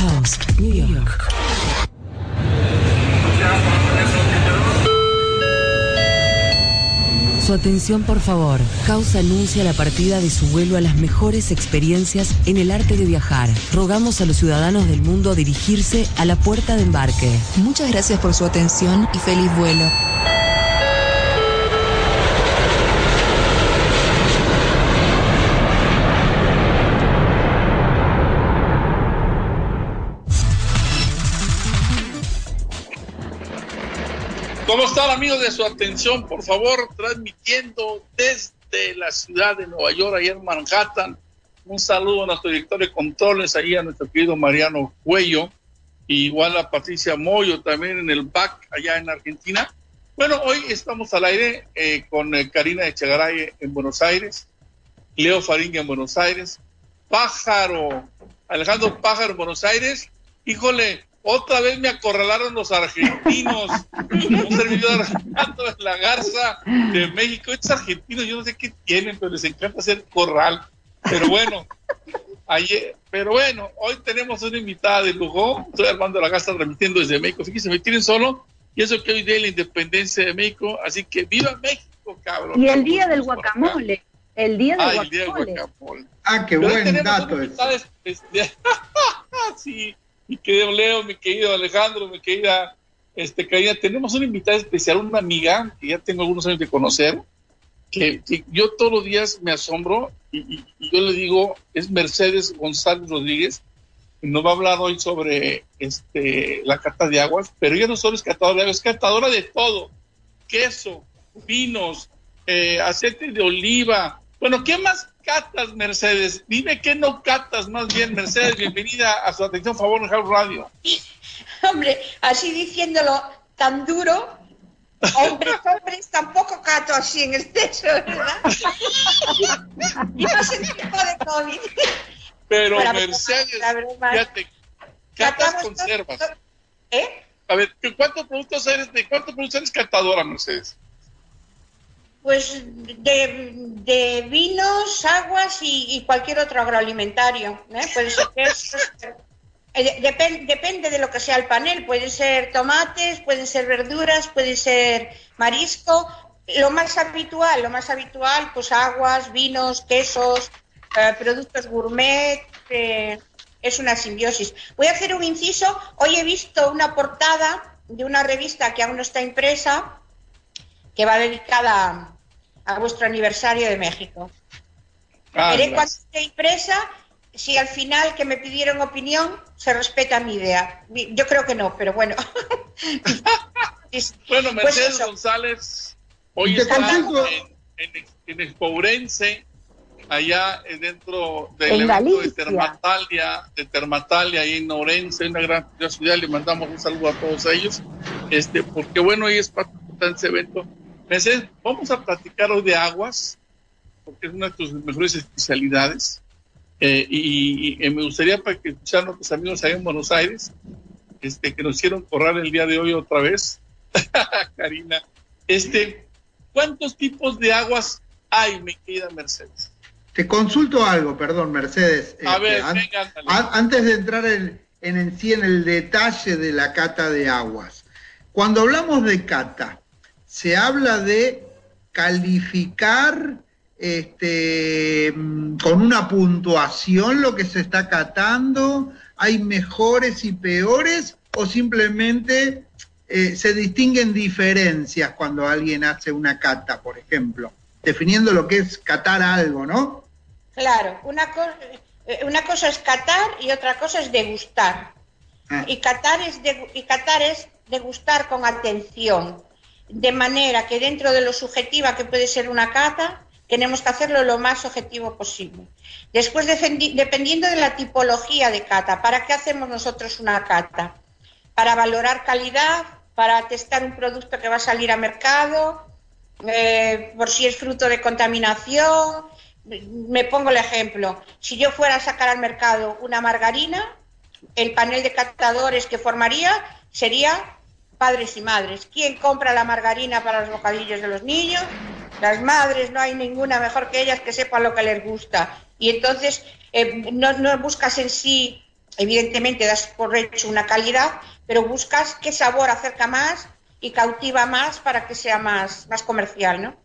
Host, New York. Su atención, por favor. Causa anuncia la partida de su vuelo a las mejores experiencias en el arte de viajar. Rogamos a los ciudadanos del mundo a dirigirse a la puerta de embarque. Muchas gracias por su atención y feliz vuelo. ¿Cómo están amigos de su atención? Por favor, transmitiendo desde la ciudad de Nueva York, allá en Manhattan. Un saludo a nuestro director de controles, ahí a nuestro querido Mariano Cuello, y igual a Patricia Moyo también en el BAC, allá en Argentina. Bueno, hoy estamos al aire eh, con eh, Karina Echegaray en Buenos Aires, Leo Faringa en Buenos Aires, Pájaro, Alejandro Pájaro en Buenos Aires. Híjole, otra vez me acorralaron los argentinos. Un servidor de la Garza de México. Estos argentinos, yo no sé qué tienen, pero les encanta hacer corral. Pero bueno, ayer, pero bueno, hoy tenemos una invitada de lujo. Estoy Armando la Garza transmitiendo desde México. Fíjense, me tienen solo. Y eso que hoy día la independencia de México. Así que viva México, cabrón. Y el día del guacamole. El día del Ah, guacamole. el día del guacamole. Ah, qué Pero buen dato especial. sí, mi querido Leo, mi querido Alejandro, mi querida este, Karina, tenemos una invitada especial, una amiga que ya tengo algunos años de conocer, que, que yo todos los días me asombro y, y- y yo le digo, es Mercedes González Rodríguez, y nos va a hablar hoy sobre este, la cata de aguas, pero ella no solo es catadora de aguas, es catadora de todo, queso, vinos, eh, aceite de oliva. Bueno, ¿qué más catas, Mercedes? Dime qué no catas más bien, Mercedes. Bienvenida a su atención, favor, en House Radio. Hombre, así diciéndolo tan duro, hombres, hombres, tampoco cato así en exceso, ¿verdad? y más en tiempo de COVID. Pero Mercedes, broma. fíjate, catas Catamos conservas. todo- ¿Eh? A ver, ¿qué- ¿cuántos productos eres, de cuántos productos eres catadora, Mercedes? Pues de, vinos, aguas y, y cualquier otro agroalimentario. ¿eh? Puede ser quesos, eh, de- depen- depende de lo que sea el panel. Pueden ser tomates, pueden ser verduras, puede ser marisco. Lo más habitual, lo más habitual, pues aguas, vinos, quesos, eh, productos gourmet. es una simbiosis. Voy a hacer un inciso. Hoy he visto una portada de una revista que aún no está impresa, que va dedicada a vuestro aniversario de México. Ah, Veré cuando esté impresa si al final que me pidieron opinión se respeta mi idea. Yo creo que no, pero bueno. Bueno, pues Mercedes eso. González hoy está en, en, en Expourense, allá eh, dentro del En evento de. Termatalia, de Termatalia, ahí en Orense, una gran ciudad, le mandamos un saludo a todos ellos, este, porque bueno, hoy es parte de ese evento. Mercedes, vamos a platicar hoy de aguas, porque es una de tus mejores especialidades, eh, y, y me gustaría para que escucharan nuestros amigos allá en Buenos Aires, este, que nos hicieron correr el día de hoy otra vez, Karina, este, ¿cuántos tipos de aguas hay, mi querida Mercedes? Te consulto algo, perdón, Mercedes. A Este, ver, an- venga, antes de entrar en, en, en sí en el detalle de la cata de aguas, cuando hablamos de cata, se habla de calificar este, mm, con una puntuación lo que se está catando, hay mejores y peores o simplemente eh, se distinguen diferencias cuando alguien hace una cata, por ejemplo, definiendo lo que es catar algo, ¿no? Claro, una, co- eh, una cosa es catar y otra cosa es degustar. Ah. Y catar es, y catar es degustar con atención, de manera que dentro de lo subjetiva que puede ser una cata, tenemos que hacerlo lo más objetivo posible. Después, dependiendo de la tipología de cata, ¿para qué hacemos nosotros una cata? Para valorar calidad, para testar un producto que va a salir a mercado, eh, por si es fruto de contaminación. Me pongo el ejemplo. Si yo fuera a sacar al mercado una margarina, el panel de catadores que formaría sería padres y madres. ¿Quién compra la margarina para los bocadillos de los niños? Las madres, no hay ninguna mejor que ellas que sepan lo que les gusta. Y entonces eh, no, no buscas en sí evidentemente das por hecho una calidad, pero buscas qué sabor acerca más y cautiva más para que sea más, más comercial, ¿no?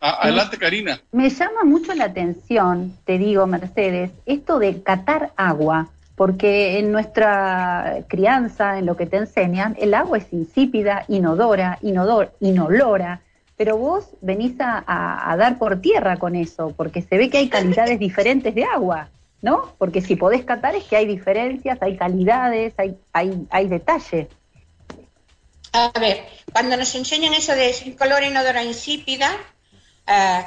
adelante, Karina. Me llama mucho la atención, te digo, Mercedes, esto de catar agua, porque en nuestra crianza, en lo que te enseñan, el agua es insípida, inodora, inodor, inolora, pero vos venís a, dar por tierra con eso, porque se ve que hay calidades diferentes de agua. ¿no? Porque si podés catar es que hay diferencias, hay calidades, hay, hay, hay detalle. A ver, cuando nos enseñan eso de sin color, inodora, insípida, eh,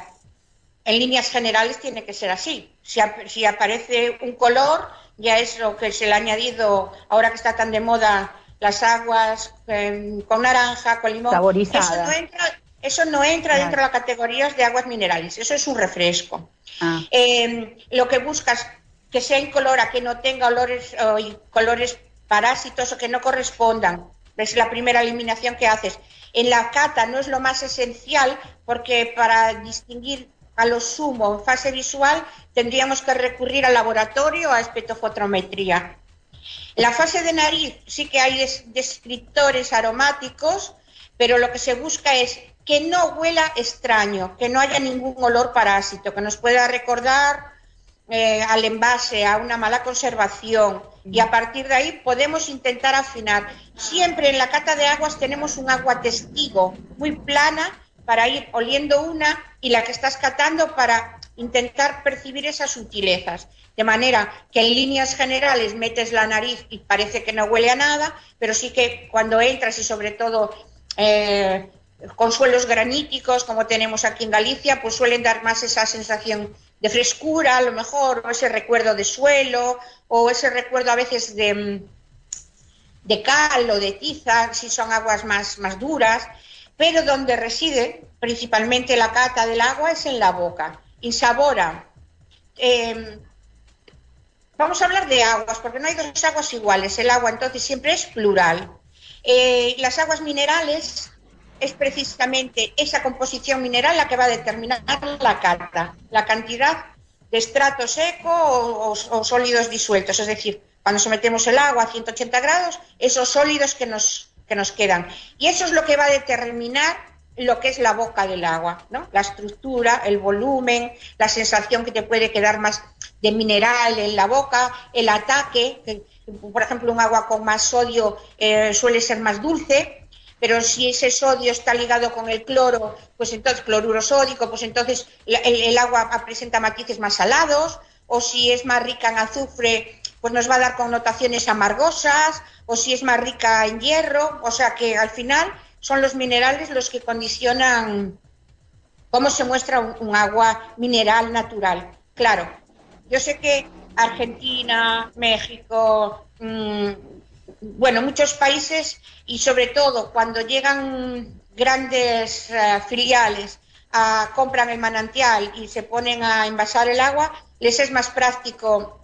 en líneas generales tiene que ser así. Si, aparece un color, ya es lo que se le ha añadido, ahora que está tan de moda, las aguas em, con naranja, con limón. Eso no entra, eso no entra dentro de las categorías de aguas minerales, eso es un refresco. Ah. Em, lo que buscas que sea incolora, que no tenga olores o colores parásitos o que no correspondan. Es la primera eliminación que haces. En la cata no es lo más esencial porque para distinguir a lo sumo en fase visual tendríamos que recurrir al laboratorio a espectrofotometría. En la fase de nariz sí que hay descriptores aromáticos, pero lo que se busca es que no huela extraño, que no haya ningún olor parásito, que nos pueda recordar eh, al envase, a una mala conservación y a partir de ahí podemos intentar afinar. Siempre en la cata de aguas tenemos un agua testigo muy plana para ir oliendo una y la que estás catando para intentar percibir esas sutilezas. De manera que en líneas generales metes la nariz y parece que no huele a nada, pero sí que cuando entras y sobre todo eh, con suelos graníticos como tenemos aquí en Galicia, pues suelen dar más esa sensación de frescura, a lo mejor, o ese recuerdo de suelo, o ese recuerdo a veces de, de cal o de tiza, si son aguas más, más duras, pero donde reside principalmente la cata del agua es en la boca. Insabora. Eh, vamos a hablar de aguas, porque no hay dos aguas iguales. El agua entonces siempre es plural. Eh, las aguas minerales es precisamente esa composición mineral la que va a determinar la cata, la cantidad de estrato seco o, sólidos disueltos, es decir, cuando sometemos el agua a 180 grados, esos sólidos que nos, que nos quedan. Y eso es lo que va a determinar lo que es la boca del agua, ¿no? La estructura, el volumen, la sensación que te puede quedar más de mineral en la boca, el ataque, por ejemplo, un agua con más sodio eh, suele ser más dulce, pero si ese sodio está ligado con el cloro, pues entonces cloruro sódico, pues entonces el, agua presenta matices más salados, o si es más rica en azufre, pues nos va a dar connotaciones amargosas, o si es más rica en hierro, o sea que al final son los minerales los que condicionan cómo se muestra un, agua mineral natural. Claro, yo sé que Argentina, México, mm, bueno, muchos países y sobre todo cuando llegan grandes uh, filiales a, compran el manantial y se ponen a envasar el agua, les es más práctico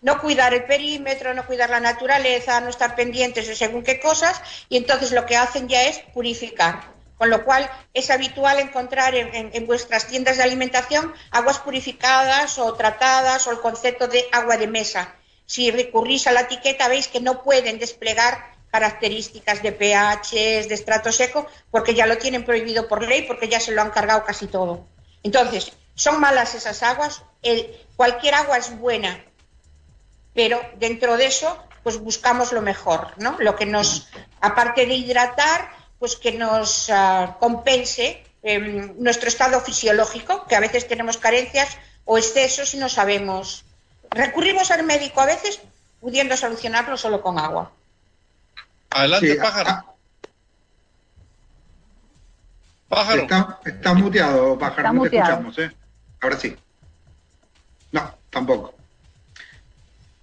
no cuidar el perímetro, no cuidar la naturaleza, no estar pendientes de según qué cosas y entonces lo que hacen ya es purificar. Con lo cual es habitual encontrar en, en vuestras tiendas de alimentación aguas purificadas o tratadas o el concepto de agua de mesa si recurrís a la etiqueta veis que no pueden desplegar características de pH, de estrato seco, porque ya lo tienen prohibido por ley, porque ya se lo han cargado casi todo. Entonces, son malas esas aguas, cualquier agua es buena, pero dentro de eso, pues buscamos lo mejor, ¿no? Lo que nos, aparte de hidratar, pues que nos ah, compense em, nuestro estado fisiológico, que a veces tenemos carencias o excesos y no sabemos recurrimos al médico a veces pudiendo solucionarlo solo con agua. Adelante, pájaro. Ah. pájaro. Está, muteado, pájaro. no te escuchamos, ¿eh? Ahora sí. No, tampoco.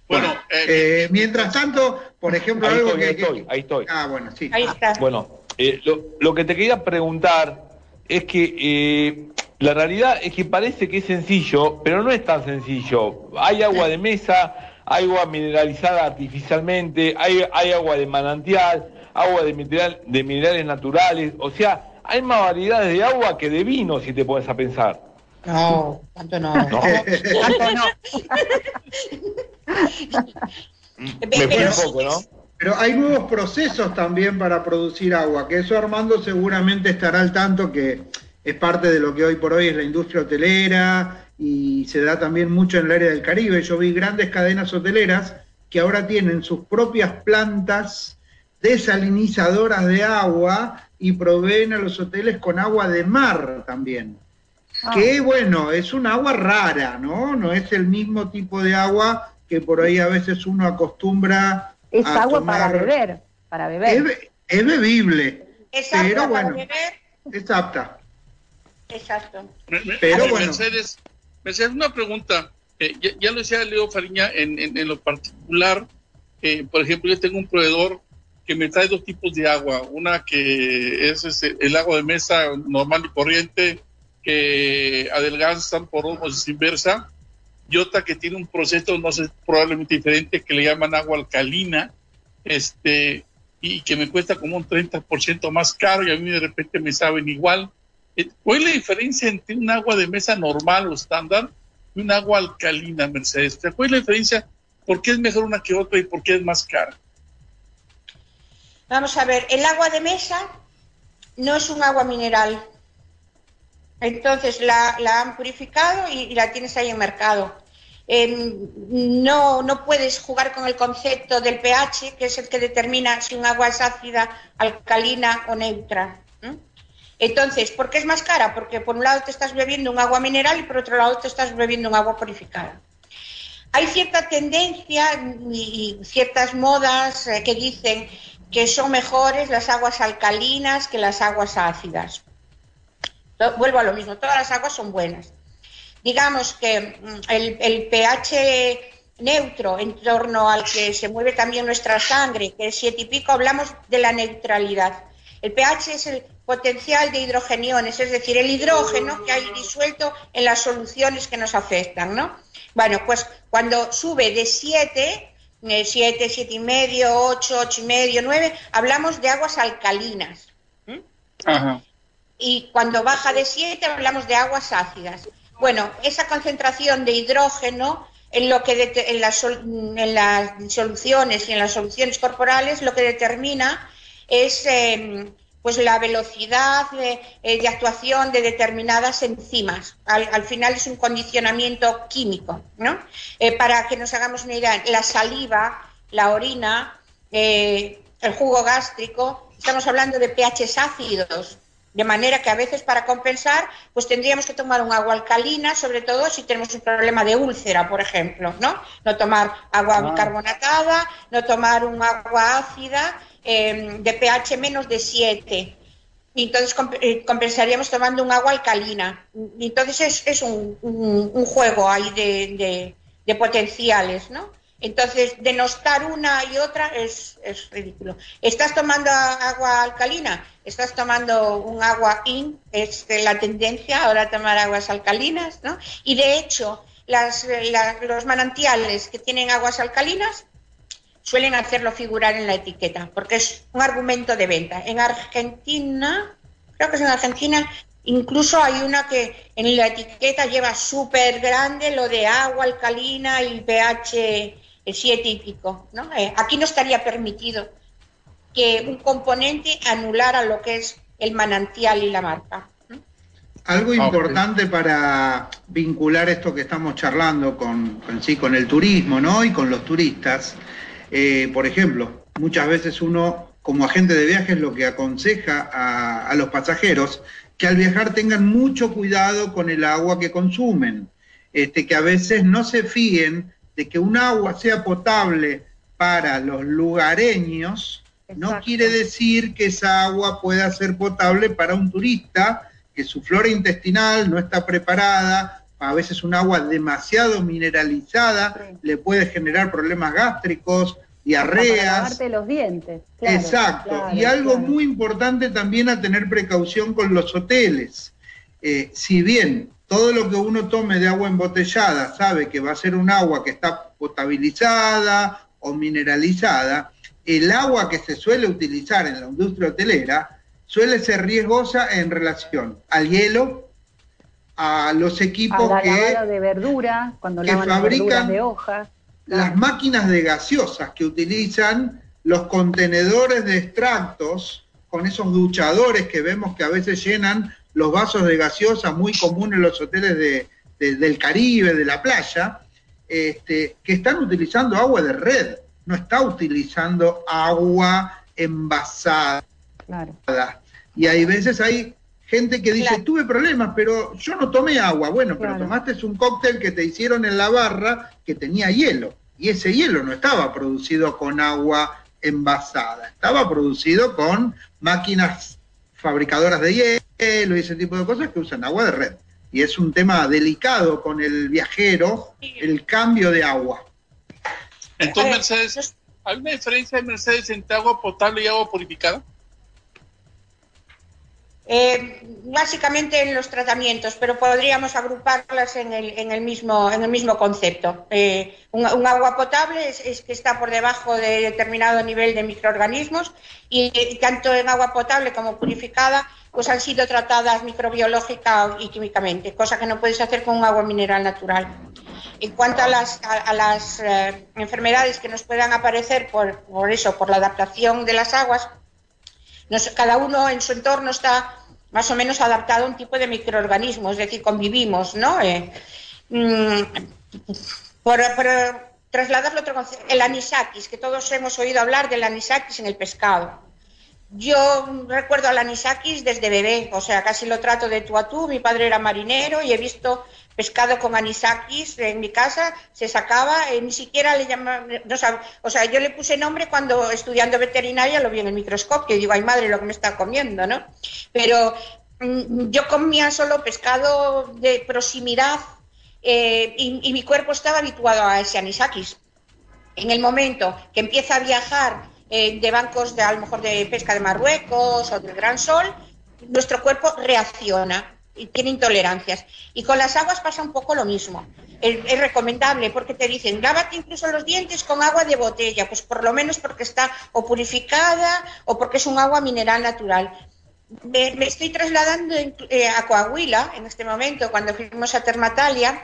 Bueno, eh, eh, mientras tanto, por ejemplo, algo que, ahí estoy, ahí estoy. Ah, bueno, sí. Ahí está. Bueno, eh, lo, lo, que te quería preguntar es que la realidad es que parece que es sencillo, pero no es tan sencillo. Hay agua de mesa, hay agua mineralizada artificialmente, hay, hay agua de manantial, agua de, mineral, de minerales naturales, o sea, hay más variedades de agua que de vino, si te pones a pensar. No, tanto no. ¿No? tanto no. Me fue un poco, ¿no? Pero hay nuevos procesos también para producir agua, que eso Armando seguramente estará al tanto que es parte de lo que hoy por hoy es la industria hotelera y se da también mucho en el área del Caribe. Yo vi grandes cadenas hoteleras que ahora tienen sus propias plantas desalinizadoras de agua y proveen a los hoteles con agua de mar también. Ah. Que bueno, es un agua rara, ¿no? No es el mismo tipo de agua que por ahí a veces uno acostumbra es agua para beber, para beber. Es, bebible. Es pero bueno, Es apta. Exacto. Pero bueno. Mercedes, Mercedes, una pregunta. Eh, ya, lo decía Leo Fariña, en, en, lo particular, eh, por ejemplo, yo tengo un proveedor que me trae dos tipos de agua. Una que es este, el agua de mesa normal y corriente, que adelgazan por osmosis inversa, y otra que tiene un proceso, no sé, probablemente diferente, que le llaman agua alcalina, este, y que me cuesta como un 30% más caro y a mí de repente me saben igual. Eh, ¿Cuál es la diferencia entre un agua de mesa normal o estándar y un agua alcalina, Mercedes? ¿Cuál es la diferencia? ¿Por qué es mejor una que otra y por qué es más cara? Vamos a ver, el agua de mesa no es un agua mineral, entonces la, han purificado y, la tienes ahí en mercado. Em, no, no puedes jugar con el concepto del pH, que es el que determina si un agua es ácida, alcalina o neutra. Entonces, ¿por qué es más cara? Porque por un lado te estás bebiendo un agua mineral y por otro lado te estás bebiendo un agua purificada. Hay cierta tendencia y ciertas modas eh, que dicen que son mejores las aguas alcalinas que las aguas ácidas. Vuelvo a lo mismo, todas las aguas son buenas. Digamos que mm, el, pH neutro en torno al que se mueve también nuestra sangre, que es siete y pico, hablamos de la neutralidad. El pH es el potencial de hidrogeniones, es decir, el hidrógeno que hay disuelto en las soluciones que nos afectan, ¿no? Bueno, pues cuando sube de 7, 7, 7 y medio, 8, 8 y medio, 9, hablamos de aguas alcalinas. Ajá y cuando baja de 7 hablamos de aguas ácidas. Bueno, esa concentración de hidrógeno en lo que en, las, en las soluciones y en las soluciones corporales lo que determina es em, pues la velocidad de, eh, actuación de determinadas enzimas. Al, final es un condicionamiento químico, ¿no? Eh, para que nos hagamos una idea, la saliva, la orina, eh, el jugo gástrico, estamos hablando de pHs ácidos, de manera que a veces para compensar, pues tendríamos que tomar un agua alcalina, sobre todo si tenemos un problema de úlcera, por ejemplo, ¿no? No tomar agua ah. carbonatada, no tomar un agua ácida em, de pH menos de 7. Y entonces eh, compensaríamos tomando un agua alcalina. Entonces es, un, juego ahí de, de potenciales, ¿no? Entonces, denostar una y otra es, ridículo. ¿Estás tomando agua alcalina? ¿Estás tomando un agua in? Es la tendencia ahora tomar aguas alcalinas, ¿no? Y de hecho, los manantiales que tienen aguas alcalinas suelen hacerlo figurar en la etiqueta, porque es un argumento de venta. En Argentina, creo que es en Argentina, Incluso hay una que en la etiqueta lleva súper grande lo de agua alcalina y pH siete y pico. ¿no? Eh, aquí no estaría permitido que un componente anulara lo que es el manantial y la marca. Algo importante para vincular esto que estamos charlando con, sí, con el turismo ¿no? y con los turistas. Eh, por ejemplo, muchas veces uno como agente de viajes lo que aconseja a, a los pasajeros que al viajar tengan mucho cuidado con el agua que consumen, este, que a veces no se fíen de que un agua sea potable para los lugareños, no quiere decir que esa agua pueda ser potable para un turista, que su flora intestinal no está preparada, a veces un agua demasiado mineralizada le puede generar problemas gástricos, diarreas. Para los dientes. Exacto. y algo muy importante también a tener precaución con los hoteles. Eh, si bien todo lo que uno tome de agua embotellada sabe que va a ser un agua que está potabilizada o mineralizada, el agua que se suele utilizar en la industria hotelera suele ser riesgosa en relación al hielo, a los equipos a la que de verdura, cuando lavan fabrican, de hojas. las máquinas de gaseosas que utilizan los contenedores de extractos con esos duchadores que vemos que a veces llenan los vasos de gaseosa muy común en los hoteles del Caribe, de la playa, este, que están utilizando agua de red, no está utilizando agua envasada. Y hay veces hay gente que dice, tuve problemas, pero yo no tomé agua. Bueno, pero tomaste un cóctel que te hicieron en la barra que tenía hielo. Y ese hielo no estaba producido con agua envasada, estaba producido con máquinas fabricadoras de hielo y ese tipo de cosas que usan agua de red. Y es un tema delicado con el viajero, el cambio de agua. Entonces, Mercedes, ¿hay una diferencia, Mercedes, entre agua potable y agua purificada? Eh, básicamente en los tratamientos, pero podríamos agruparlas en el, mismo, concepto. Eh, un, agua potable es, que está por debajo de determinado nivel de microorganismos y, tanto en agua potable como purificada pues han sido tratadas microbiológica y químicamente, cosa que no puedes hacer con un agua mineral natural. En cuanto a las, a, las eh, enfermedades que nos puedan aparecer por, por, eso, por la adaptación de las aguas, cada uno en su entorno está más o menos adaptado a un tipo de microorganismo, es decir, convivimos, ¿no? Eh, mm, por, trasladarlo otro concepto, el anisakis, que todos hemos oído hablar del anisakis en el pescado. Yo recuerdo al anisakis desde bebé, o sea, casi lo trato de tú a tú. Mi padre era marinero y he visto pescado con anisakis en mi casa, se sacaba, eh, ni siquiera le llamaban, no o sea, yo le puse nombre cuando estudiando veterinaria lo vi en el microscopio y digo, ay madre, lo que me está comiendo, ¿no? Pero mm, yo comía solo pescado de proximidad eh, y, y mi cuerpo estaba habituado a ese anisakis. En el momento que empieza a viajar eh, de bancos de a lo mejor de pesca de Marruecos o del Gran Sol, nuestro cuerpo reacciona y tiene intolerancias. Y con las aguas pasa un poco lo mismo. Es, recomendable porque te dicen, lávate incluso los dientes con agua de botella, pues por lo menos porque está o purificada o porque es un agua mineral natural. Me, estoy trasladando eh, a Coahuila en este momento, cuando fuimos a Termatalia,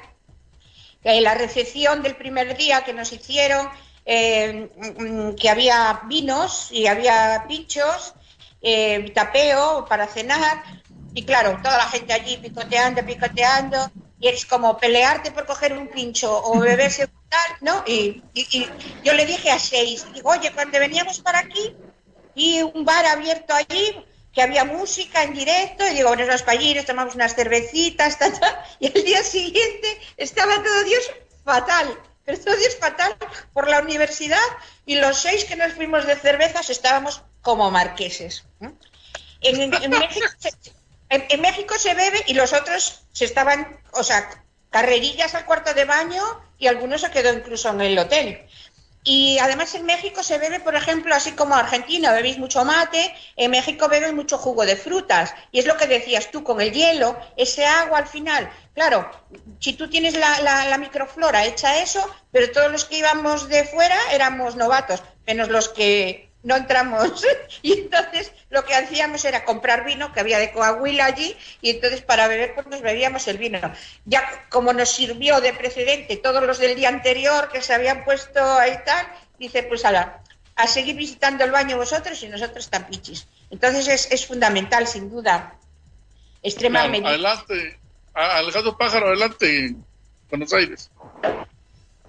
eh, la recepción del primer día que nos hicieron eh, mm, que había vinos y había pinchos, eh, tapeo para cenar, y claro, toda la gente allí picoteando, picoteando, y es como pelearte por coger un pincho o beberse tal, ¿no? Y, yo le dije a seis, digo, oye, cuando veníamos para aquí, y un bar abierto allí, que había música en directo, y digo, bueno, nos para allí, nos tomamos unas cervecitas, y el día siguiente estaba todo Dios fatal. Esto es fatal por la universidad y los seis que nos fuimos de cervezas estábamos como marqueses. En, México se, bebe y los otros se estaban, o sea, carrerillas al cuarto de baño y algunos se quedó incluso en el hotel. Y además en México se bebe, por ejemplo, así como Argentina bebéis mucho mate, en México beben mucho jugo de frutas. Y es lo que decías tú con el hielo, ese agua al final. Claro, si tú tienes la, la microflora hecha eso, pero todos los que íbamos de fuera éramos novatos, menos los que no entramos. y entonces lo que hacíamos era comprar vino, que había de Coahuila allí, y entonces para beber pues nos bebíamos el vino. Ya como nos sirvió de precedente todos los del día anterior que se habían puesto ahí tal, dice pues a, a seguir visitando el baño vosotros y nosotros tan pichis. Entonces es, es fundamental, sin duda, extremadamente. adelante, Alejandro Pájaro, adelante, Buenos Aires.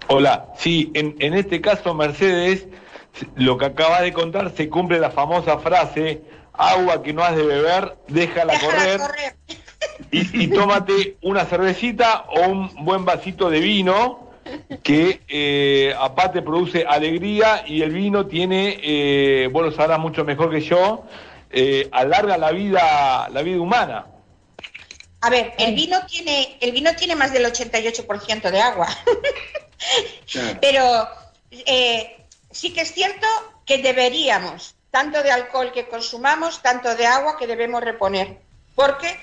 Hola, sí, en, en este caso Mercedes lo que acaba de contar se cumple la famosa frase, agua que no has de beber, déjala, correr, Y, tómate una cervecita o un buen vasito de vino que eh, aparte produce alegría y el vino tiene, eh, vos lo sabrás mucho mejor que yo, eh, alarga la vida, la vida humana. A ver, el vino tiene, el vino tiene más del 88% de agua. Pero eh, sí que es cierto que deberíamos, tanto de alcohol que consumamos, tanto de agua que debemos reponer, porque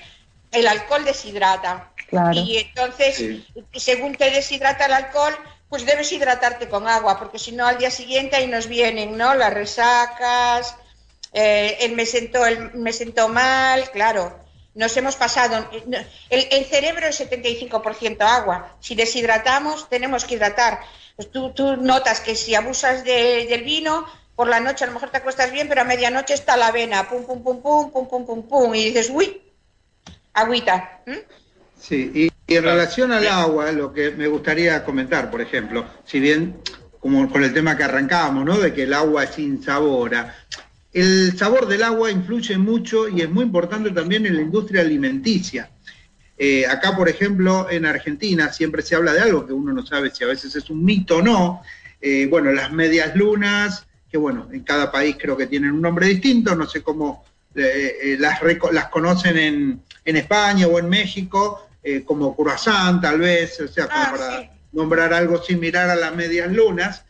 el alcohol deshidrata. Y entonces, según te deshidrata el alcohol, pues debes hidratarte con agua, porque si no al día siguiente ahí nos vienen, ¿no? Las resacas, eh, el me sentó, el me sentó mal, claro. Nos hemos pasado. El, el cerebro es 75% agua. Si deshidratamos, tenemos que hidratar. Pues tú, tú notas que si abusas de- del vino, por la noche a lo mejor te acuestas bien, pero a medianoche está la avena, pum, pum, pum, pum, pum, pum, pum, pum, y dices, uy, agüita. Sí, y, y en relación al agua, lo que me gustaría comentar, por ejemplo, si bien como con el tema que arrancábamos, ¿no? De que el agua es insabora. El sabor del agua influye mucho y es muy importante también en la industria alimenticia. Eh, acá, por ejemplo, en Argentina siempre se habla de algo que uno no sabe si a veces es un mito o no. Eh, bueno, las medias lunas, que bueno, en cada país creo que tienen un nombre distinto, no sé cómo eh, las, conocen en, en España o en México, como croissant tal vez, o sea, como Ah, para sí. nombrar algo similar a las medias lunas.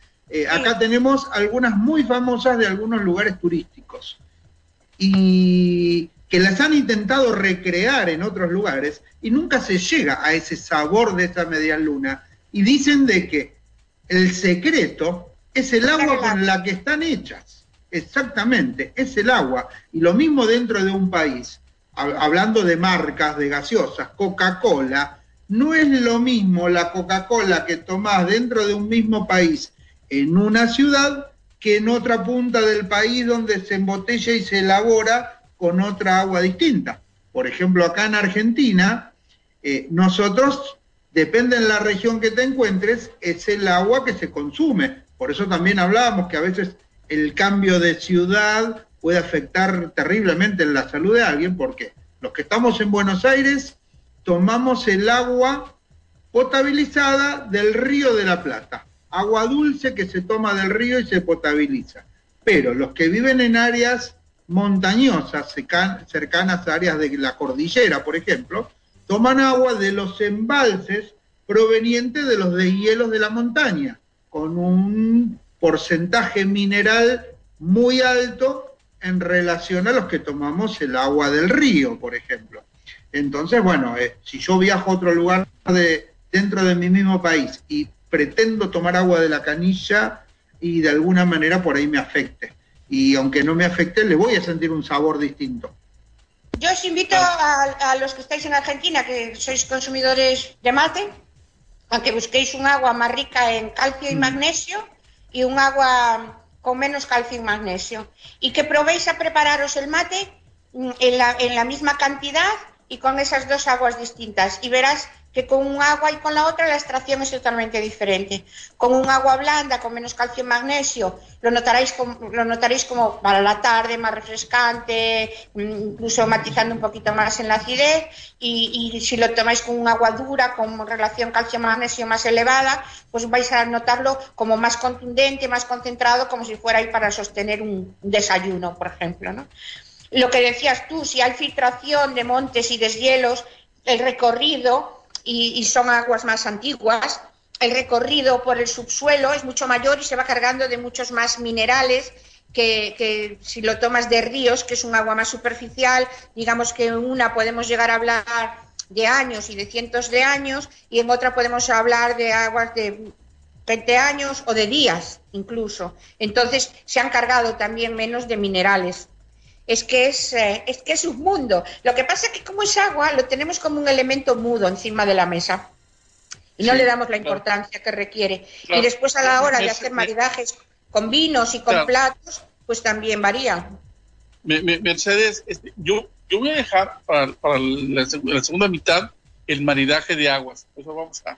Acá tenemos algunas muy famosas de algunos lugares turísticos y que las han intentado recrear en otros lugares y nunca se llega a ese sabor de esa media luna y dicen de que el secreto es el agua con la que están hechas. Exactamente, es el agua. Y lo mismo dentro de un país. Hab- Hablando de marcas, de gaseosas, Coca-Cola, no es lo mismo la Coca-Cola que tomás dentro de un mismo país en una ciudad que en otra punta del país donde se embotella y se elabora con otra agua distinta. Por ejemplo, acá en Argentina, eh, nosotros, depende en la región que te encuentres, es el agua que se consume. Por eso también hablábamos que a veces el cambio de ciudad puede afectar terriblemente en la salud de alguien, porque los que estamos en Buenos Aires tomamos el agua potabilizada del río de la Plata, agua dulce que se toma del río y se potabiliza. Pero los que viven en áreas montañosas, cercan- cercanas a áreas de la cordillera, por ejemplo, toman agua de los embalses provenientes de los deshielos de la montaña, con un porcentaje mineral muy alto en relación a los que tomamos el agua del río, por ejemplo. Entonces, bueno, eh, si yo viajo a otro lugar de, dentro de mi mismo país y pretendo tomar agua de la canilla y de alguna manera por ahí me afecte. Y aunque no me afecte, le voy a sentir un sabor distinto. Yo os invito a, a los que estáis en Argentina, que sois consumidores de mate, a que busquéis un agua más rica en calcio y magnesio y un agua con menos calcio y magnesio. Y que probéis a prepararos el mate mm, en la, en la misma cantidad y con esas dos aguas distintas. Y verás que con un agua y con la otra la extracción es totalmente diferente. Con un agua blanda, con menos calcio y magnesio, lo notaréis como, lo notaréis como para la tarde, más refrescante, mm, incluso matizando un poquito más en la acidez. Y, y si lo tomáis con un agua dura, con relación calcio-magnesio más elevada, pues vais a notarlo como más contundente, más concentrado, como si fuera ahí para sostener un desayuno, por ejemplo. ¿no? Lo que decías tú, si hay filtración de montes y deshielos, el recorrido, y, son aguas más antiguas, el recorrido por el subsuelo es mucho mayor y se va cargando de muchos más minerales que, que si lo tomas de ríos, que es un agua más superficial, digamos que en una podemos llegar a hablar de años y de cientos de años, y en otra podemos hablar de aguas de 20 años o de días incluso. Entonces se han cargado también menos de minerales. Es que es, eh, es que es un mundo. Lo que pasa es que como es agua, lo tenemos como un elemento mudo encima de la mesa y no Sí, le damos la claro. importancia que requiere. Claro. Y después a la hora de hacer maridajes con vinos y con Claro. platos, pues también varía. Me- me- Mercedes, este, yo, yo voy a dejar para, para la, seg- la segunda mitad el maridaje de aguas. Eso vamos a.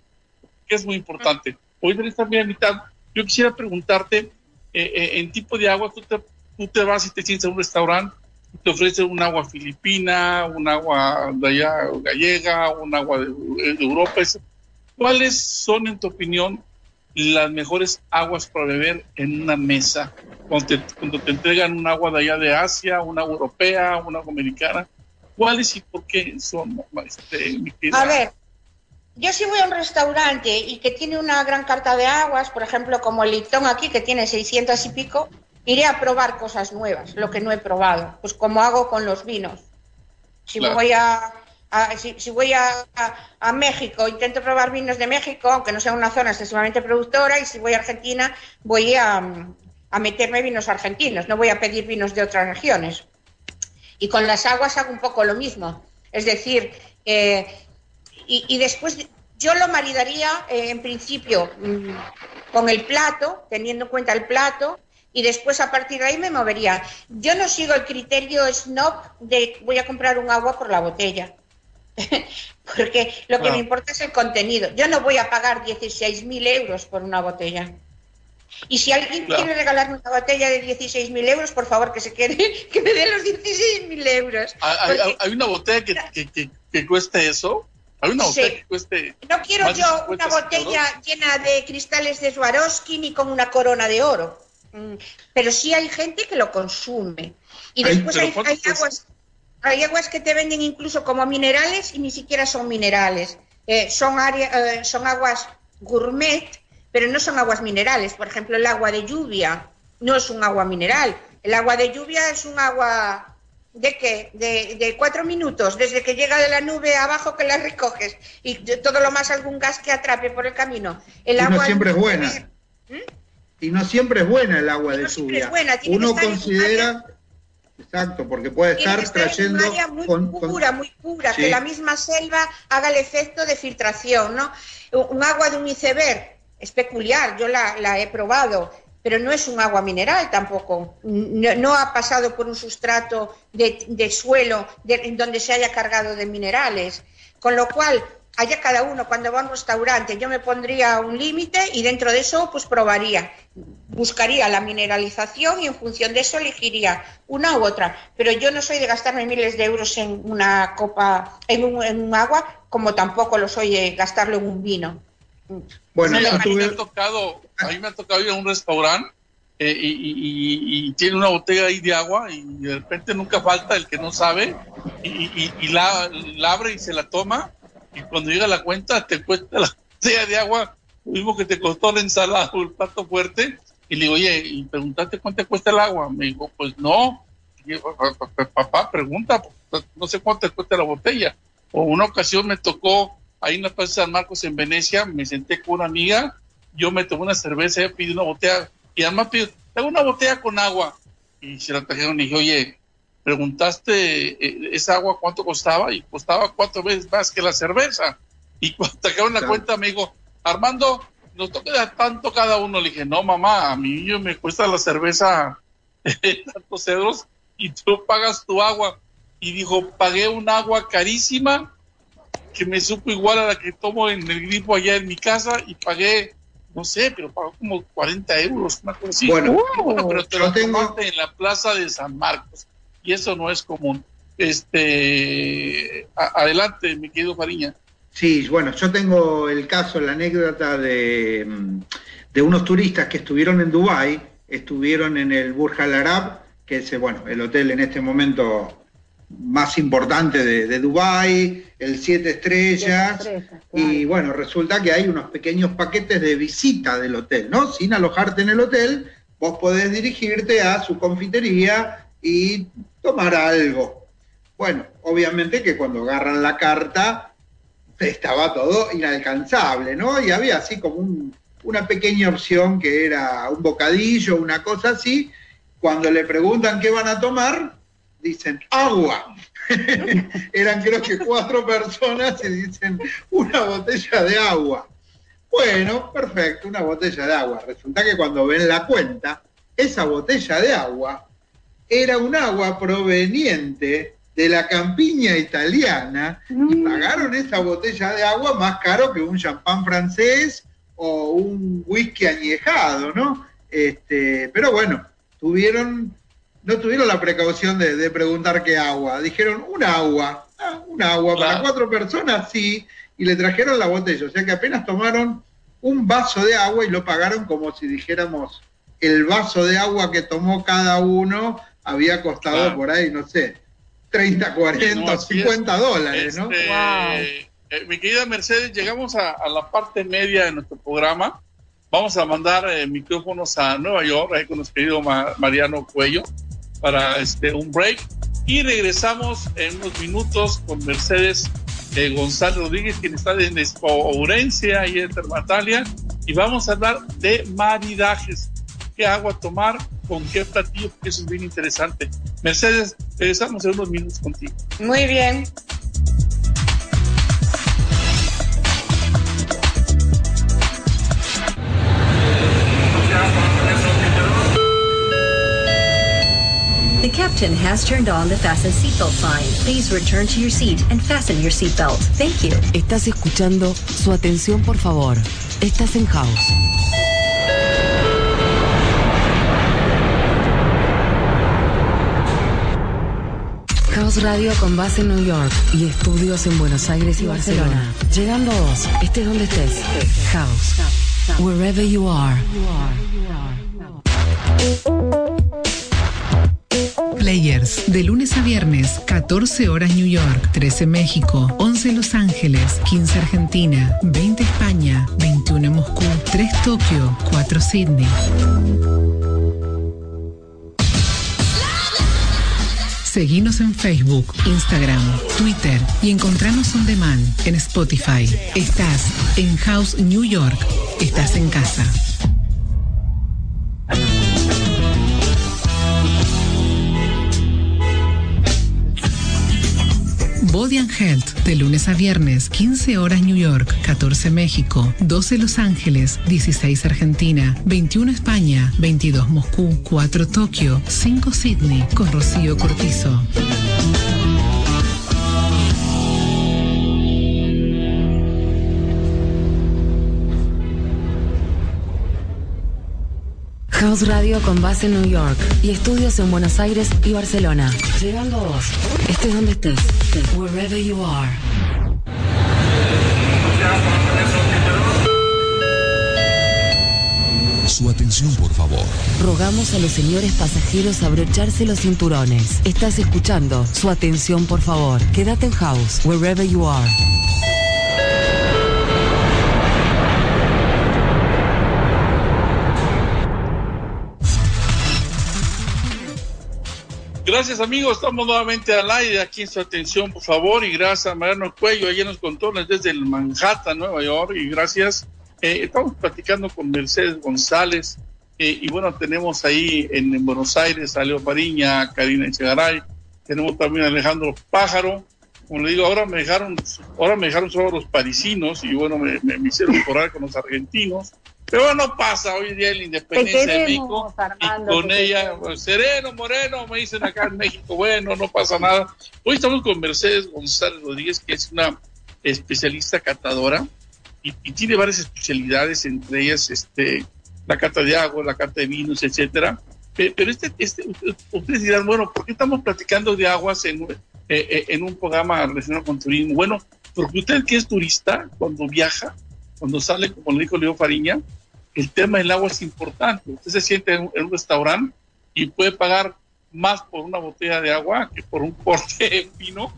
que es muy importante. Hoy en esta primera mitad, yo quisiera preguntarte: eh, eh, en tipo de agua, tú te, tú te vas y te sientes a un restaurante, y te ofrecen un agua filipina, un agua de allá gallega, un agua de, de Europa. ¿Cuáles son, en tu opinión, las mejores aguas para beber en una mesa? Cuando te, cuando te entregan un agua de allá de Asia, una europea, una americana. ¿Cuáles y por qué son? Este? A ver, yo si voy a un restaurante y que tiene una gran carta de aguas, por ejemplo, como el Lipton aquí, que tiene 600 y pico, iré a probar cosas nuevas, lo que no he probado, pues como hago con los vinos. Si Claro. voy a, a- si, si voy a, a- a México, intento probar vinos de México, aunque no sea una zona excesivamente productora, y si voy a Argentina, voy a, a meterme vinos argentinos, no voy a pedir vinos de otras regiones. Y con las aguas hago un poco lo mismo. Es decir, eh, y, y después yo lo maridaría eh, en principio mm, con el plato, teniendo en cuenta el plato, y después a partir de ahí me movería. Yo no sigo el criterio snob de voy a comprar un agua por la botella. Porque lo que me importa es el contenido. Yo no voy a pagar 16.000 euros por una botella. Y si alguien quiere regalarme una botella de 16.000 euros, por favor, que se quede, que me dé los 16.000 euros. ¿Hay, una botella que, cueste eso? ¿Hay una botella que cueste No quiero yo una botella llena de cristales de Swarovski ni con una corona de oro. Mm, pero sí hay gente que lo consume. Y después hay, aguas, hay aguas que te venden incluso como minerales y ni siquiera son minerales. Eh, son, eh, son aguas gourmet pero no son aguas minerales. Por ejemplo, el agua de lluvia no es un agua mineral. El agua de lluvia es un agua de qué? De, cuatro minutos, desde que llega de la nube abajo que la recoges y todo lo más algún gas que atrape por el camino. El agua siempre es buena. ¿Mm? Y no siempre es buena el agua de lluvia. Es buena. Uno considera... Exacto, porque puede estar trayendo un área muy pura, muy pura, que la misma selva haga el efecto de filtración, ¿no? Un agua de un iceberg es peculiar, yo la, he probado, pero no es un agua mineral tampoco. No, ha pasado por un sustrato de, suelo en donde se haya cargado de minerales. Con lo cual, haya cada uno cuando va a un restaurante, yo me pondría un límite y dentro de eso pues probaría, buscaría la mineralización y en función de eso elegiría una u otra. Pero yo no soy de gastarme miles de euros en una copa, en un, en un agua, como tampoco lo soy de gastarlo en un vino. Bueno, a, mí me ha tocado, a mí me ha tocado ir a un restaurante eh, y, tiene una botella ahí de agua y de repente nunca falta el que no sabe y, la, abre y se la toma y cuando llega la cuenta te cuesta la botella de agua mismo que te costó la ensalada o el plato fuerte y le digo, oye, ¿y preguntaste cuánto cuesta el agua? Me dijo, pues no. papá, pregunta, no sé cuánto cuesta la botella. O una ocasión me tocó ahí en la Plaza San Marcos en Venecia, me senté con una amiga, yo me tomé una cerveza, ella pidió una botella, y además pidió, tengo una botella con agua, y se la trajeron y dije, oye, preguntaste eh, esa agua cuánto costaba, y costaba cuatro veces más que la cerveza, y cuando sacaron la cuenta me dijo, Armando, nos toca tanto cada uno, le dije, no mamá, a mí yo me cuesta la cerveza tantos cedros, y tú pagas tu agua, y dijo, pagué un agua carísima, que me supo igual a la que tomo en el gripo allá en mi casa y pagué, no sé, pero pagó como 40 euros, una cosa así. Bueno, pero te lo tengo... en la plaza de San Marcos y eso no es común. Este, adelante, mi querido Fariña. Sí, bueno, yo tengo el caso, la anécdota de, mm, de unos turistas que estuvieron en Dubái, estuvieron en el Burj Al Arab, que es, bueno, el hotel en este momento más importante de, de Dubái, el siete estrellas, y bueno, resulta que hay unos pequeños paquetes de visita del hotel, ¿no? Sin alojarte en el hotel, vos podés dirigirte a su confitería y tomar algo. Bueno, obviamente que cuando agarran la carta estaba todo inalcanzable, ¿no? Y había así como una pequeña opción que era un bocadillo, una cosa así. Cuando le preguntan qué van a tomar, dicen agua. Eran creo que cuatro personas y dicen una botella de agua. Bueno, perfecto, una botella de agua. Resulta que cuando ven la cuenta, esa botella de agua era un agua proveniente de la campiña italiana y mm. pagaron esa botella de agua más caro que un champán francés o un whisky añejado, ¿no? Este, pero bueno, tuvieron no tuvieron la precaución de, preguntar qué agua. Dijeron, un agua. Ah, un agua para cuatro personas, sí. Y le trajeron la botella. O sea que apenas tomaron un vaso de agua y lo pagaron como si dijéramos el vaso de agua que tomó cada uno había costado por ahí, no sé, 30, 40, 50 dólares, ¿no? Este, eh, mi querida Mercedes, llegamos a, la parte media de nuestro programa. Vamos a mandar eh, micrófonos a Nueva York, ahí con nuestro querido Mariano Cuello para este, un break y regresamos en unos minutos con Mercedes eh, González Rodríguez, quien está en Ourense, ahí en Termatalia, y vamos a hablar de maridajes qué agua tomar, con qué platillo, porque eso es bien interesante. Mercedes, regresamos en unos minutos contigo. Muy bien. The captain has turned on the fasten seatbelt sign. Please return to your seat and fasten your seatbelt. Thank you. Estás escuchando su atención, por favor. Estás en house. House Radio con base en New York y estudios en Buenos Aires y Barcelona. Llegando a vos, estés donde estés. House. Wherever you are. Players, de lunes a viernes, 14 horas New York, 13 México, 11 Los Ángeles, 15 Argentina, 20 España, 21 Moscú, 3 Tokio, 4 Sydney. Seguinos en Facebook, Instagram, Twitter y encontranos on demand en Spotify. Estás en House New York. Estás en casa. Body and Health, de lunes a viernes, 15 horas New York, 14 México, 12 Los Ángeles, 16 Argentina, 21 España, 22 Moscú, 4 Tokio, 5 Sydney, con Rocío Cortizo. House Radio con base en New York y estudios en Buenos Aires y Barcelona. Llegando a vos, estés donde estés. Wherever you are. Su atención, por favor. Rogamos a los señores pasajeros abrocharse los cinturones. Estás escuchando. Su atención, por favor. Quédate en house, wherever you are. Gracias amigos, estamos nuevamente al aire aquí en su atención, por favor, y gracias a Mariano Cuello, allá en los controles desde el Manhattan, Nueva York, y gracias. Eh, estamos platicando con Mercedes González, eh, y bueno, tenemos ahí en, Buenos Aires a Leo Pariña, a Karina Echegaray, tenemos también a Alejandro Pájaro, como le digo, ahora me dejaron, ahora me dejaron solo los parisinos, y bueno, me, me, me hicieron correr con los argentinos, pero no pasa hoy día la independencia de México. y con ella, sereno, moreno, me dicen acá en México, bueno, no pasa nada. Hoy estamos con Mercedes González Rodríguez, que es una especialista catadora y, tiene varias especialidades, entre ellas este, la cata de agua, la cata de vinos, etcétera. Pero este, este, ustedes dirán, bueno, ¿por qué estamos platicando de aguas en, eh, eh, en un programa relacionado con turismo? Bueno, porque usted que es turista, cuando viaja, cuando sale, como le dijo Leo Fariña, el tema del agua es importante. Usted se siente en, un restaurante y puede pagar más por una botella de agua que por un corte de vino,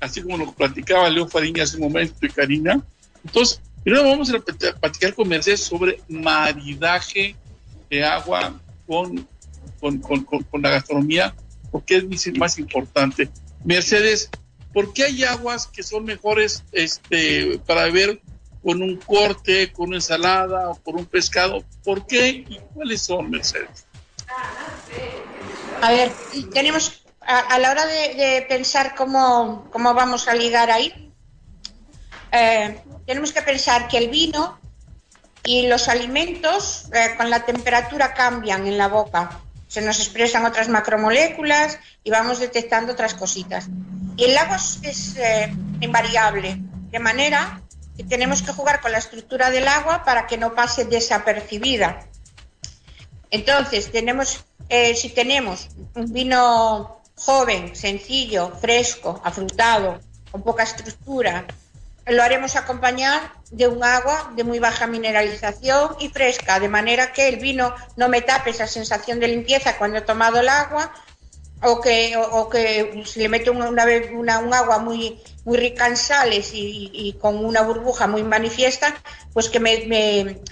así como lo platicaba Leo Fariña hace un momento y Karina. Entonces, primero vamos a platicar con Mercedes sobre maridaje de agua con, con, con, con la gastronomía, porque es más importante. Mercedes, ¿por qué hay aguas que son mejores este, para beber con un corte, con una ensalada o con un pescado. ¿Por qué y cuáles son, Mercedes? A ver, tenemos a, la hora de, pensar cómo, cómo, vamos a ligar ahí, eh, tenemos que pensar que el vino y los alimentos eh, con la temperatura cambian en la boca. Se nos expresan otras macromoléculas y vamos detectando otras cositas. Y el agua es, eh, invariable, de manera y tenemos que jugar con la estructura del agua para que no pase desapercibida. Entonces, tenemos, eh, si tenemos un vino joven, sencillo, fresco, afrutado, con poca estructura, lo haremos acompañar de un agua de muy baja mineralización y fresca, de manera que el vino no me tape esa sensación de limpieza cuando he tomado el agua, o que, o, que si le meto una, una, un agua muy, muy rica en sales y, con una burbuja muy manifiesta, pues que me,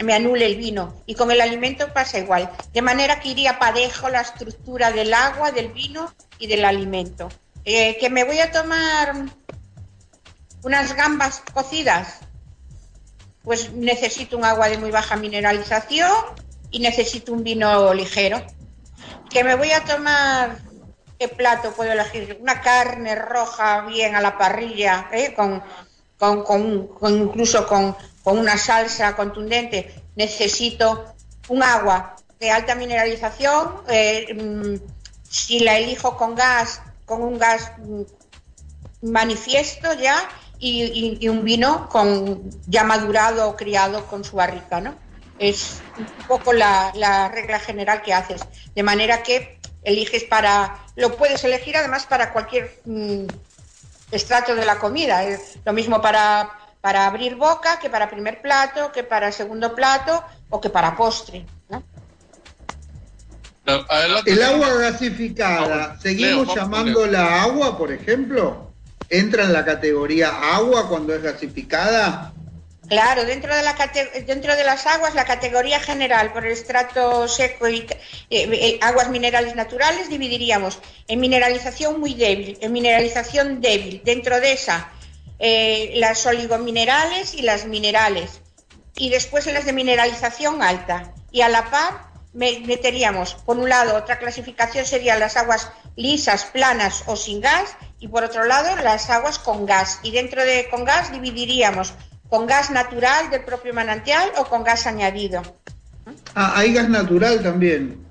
me, anule el vino. Y con el alimento pasa igual. De manera que iría parejo la estructura del agua, del vino y del alimento. Eh, que me voy a tomar unas gambas cocidas, pues necesito un agua de muy baja mineralización y necesito un vino ligero. Que me voy a tomar ¿Qué plato puedo elegir? Una carne roja bien a la parrilla, ¿eh? con, incluso con, una salsa contundente. Necesito un agua de alta mineralización, eh, mm, Si la elijo con gas, con un gas mm, manifiesto ya, y, un vino con ya madurado o criado con su barrica, ¿no? Es un poco la regla general que haces. De manera que eliges para, lo puedes elegir además para cualquier mm, estrato de la comida. Es lo mismo para, para abrir boca que para primer plato, que para segundo plato o que para postre. El agua gasificada, ¿seguimos llamándola agua, por ejemplo? ¿Entra en la categoría agua cuando es gasificada? Claro, dentro de, las aguas, la categoría general por el estrato seco y eh, eh, aguas minerales naturales dividiríamos en mineralización muy débil, en mineralización débil. Dentro de esa, eh, las oligominerales y las minerales. Y después en las de mineralización alta. Y a la par me- meteríamos, por un lado, otra clasificación serían las aguas lisas, planas o sin gas, y por otro lado, las aguas con gas. Y dentro de con gas dividiríamos con gas natural del propio manantial o con gas añadido. Ah, hay gas natural también.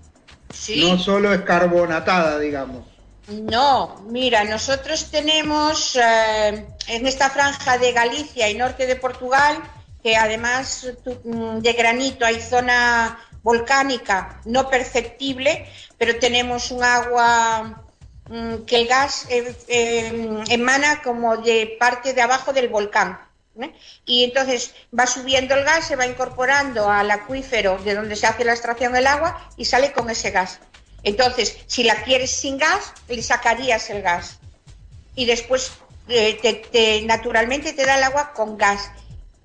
Sí. No solo es carbonatada, digamos. No, mira, nosotros tenemos eh, en esta franja de Galicia y norte de Portugal, que además mm, de granito hay zona volcánica no perceptible, pero tenemos un agua mm, que el gas eh, eh, emana como de parte de abajo del volcán. ¿Eh? Y entonces va subiendo el gas, se va incorporando al acuífero de donde se hace la extracción del agua y sale con ese gas. Entonces, si la quieres sin gas, le sacarías el gas. Y después, eh, te- te- naturalmente, te da el agua con gas.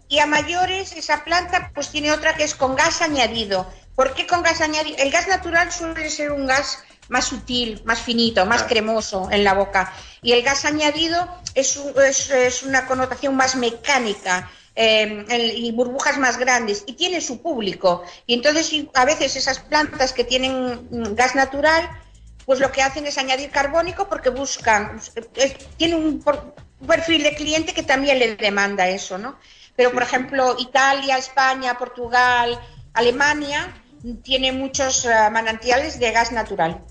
Y a mayores, esa planta pues tiene otra que es con gas añadido. ¿Por qué con gas añadido? El gas natural suele ser un gas más sutil, más finito, más cremoso en la boca. Y el gas añadido es, un- es- es una connotación más mecánica eh, el- y burbujas más grandes y tiene su público. Y entonces a veces esas plantas que tienen mm, gas natural, pues lo que hacen es añadir carbónico porque buscan, es- tiene un, perfil de cliente que también le demanda eso, ¿no? Pero, por ejemplo, Italia, España, Portugal, Alemania tiene muchos eh, manantiales de gas natural.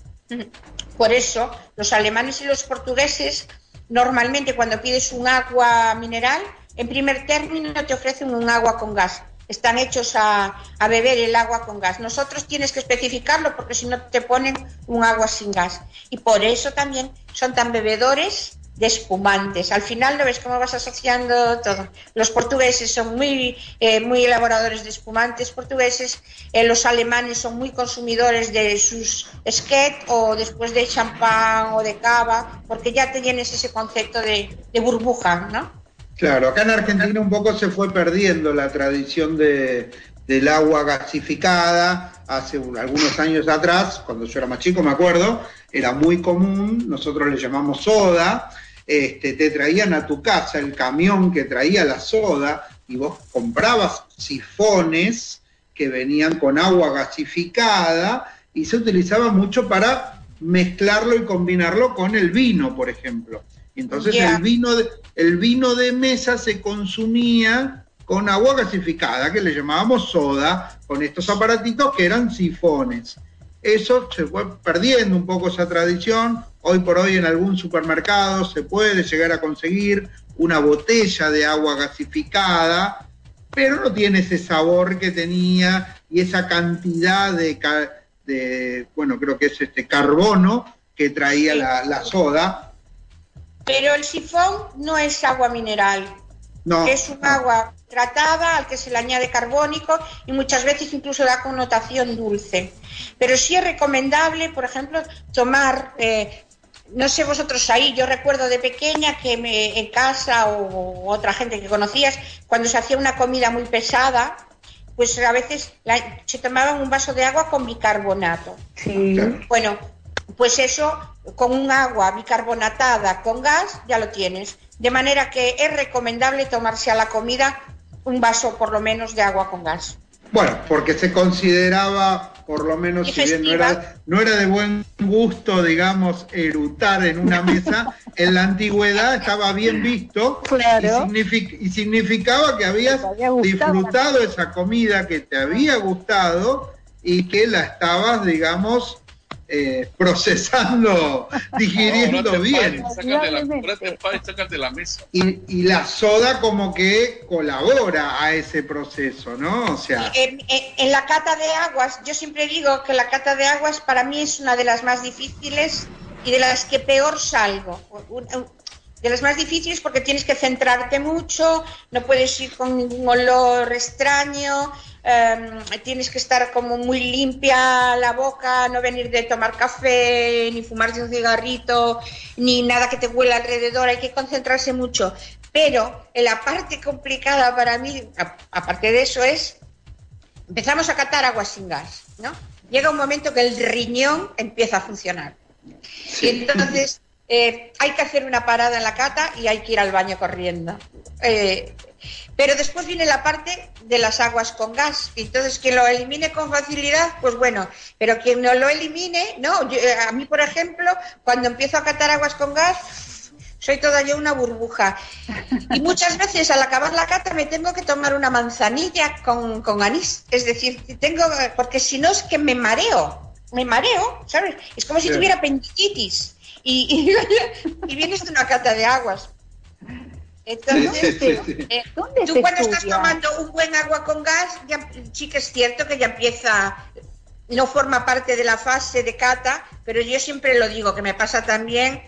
Por eso, los alemanes y los portugueses, normalmente cuando pides un agua mineral, en primer término te ofrecen un agua con gas. Están hechos a, a beber el agua con gas. Nosotros tienes que especificarlo porque si no te ponen un agua sin gas. Y por eso también son tan bebedores de espumantes. Al final no ves cómo vas asociando todo. Los portugueses son muy, eh, muy elaboradores de espumantes portugueses, eh, los alemanes son muy consumidores de sus sket o después de champán o de cava, porque ya te tienes ese concepto de, de burbuja, ¿no? Claro, acá en Argentina un poco se fue perdiendo la tradición de, del agua gasificada. Hace un- algunos años atrás, cuando yo era más chico, me acuerdo, era muy común, nosotros le llamamos soda, este, te traían a tu casa el camión que traía la soda y vos comprabas sifones que venían con agua gasificada y se utilizaba mucho para mezclarlo y combinarlo con el vino, por ejemplo. Y entonces el vino de, el vino de mesa se consumía con agua gasificada, que le llamábamos soda, con estos aparatitos que eran sifones. Eso se fue perdiendo un poco esa tradición. Hoy por hoy en algún supermercado se puede llegar a conseguir una botella de agua gasificada, pero no tiene ese sabor que tenía y esa cantidad de, bueno, creo que es este carbono que traía la, la soda. Pero el sifón no es agua mineral, No, es un no. agua tratada al que se le añade carbónico y muchas veces incluso da connotación dulce. Pero sí es recomendable, por ejemplo, tomar, eh, no sé vosotros ahí, yo recuerdo de pequeña que me- en casa o, otra gente que conocías, cuando se hacía una comida muy pesada, pues a veces la- se tomaban un vaso de agua con bicarbonato. Sí. Bueno, pues eso con un agua bicarbonatada con gas ya lo tienes. De manera que es recomendable tomarse a la comida un vaso por lo menos de agua con gas. Bueno, porque se consideraba, por lo menos, si bien no era, no era de buen gusto, digamos, erutar en una mesa, en la antigüedad estaba bien visto Claro. y, signific- y significaba que habías disfrutado esa comida que te había gustado y que la estabas, digamos, eh, procesando, digiriendo bien. la mesa. Y, la soda como que colabora a ese proceso, ¿no? O sea... En, en, la cata de aguas, yo siempre digo que la cata de aguas para mí es una de las más difíciles y de las que peor salgo. De las más difíciles porque tienes que centrarte mucho, no puedes ir con ningún olor extraño, Em, tienes que estar como muy limpia la boca, no venir de tomar café, ni fumarse un cigarrito, ni nada que te huela alrededor, hay que concentrarse mucho. Pero en la parte complicada para mí, aparte de eso, es empezamos a catar agua sin gas, ¿no? Llega un momento que el riñón empieza a funcionar. Y entonces eh, hay que hacer una parada en la cata y hay que ir al baño corriendo. Eh, pero después viene la parte de las aguas con gas. Entonces, quien lo elimine con facilidad, pues bueno, pero quien no lo elimine, no. Eh, a mí, por ejemplo, cuando empiezo a catar aguas con gas, soy toda yo una burbuja. Y muchas veces al acabar la cata me tengo que tomar una manzanilla con, con anís. Es decir, tengo, porque si no es que me mareo, me mareo, ¿sabes? Es como si tuviera apendicitis y, y, vienes de una cata de aguas. Entonces, eh, tú cuando estás tomando un buen agua con gas, ya, sí que es cierto que ya empieza, no forma parte de la fase de cata, pero yo siempre lo digo, que me pasa también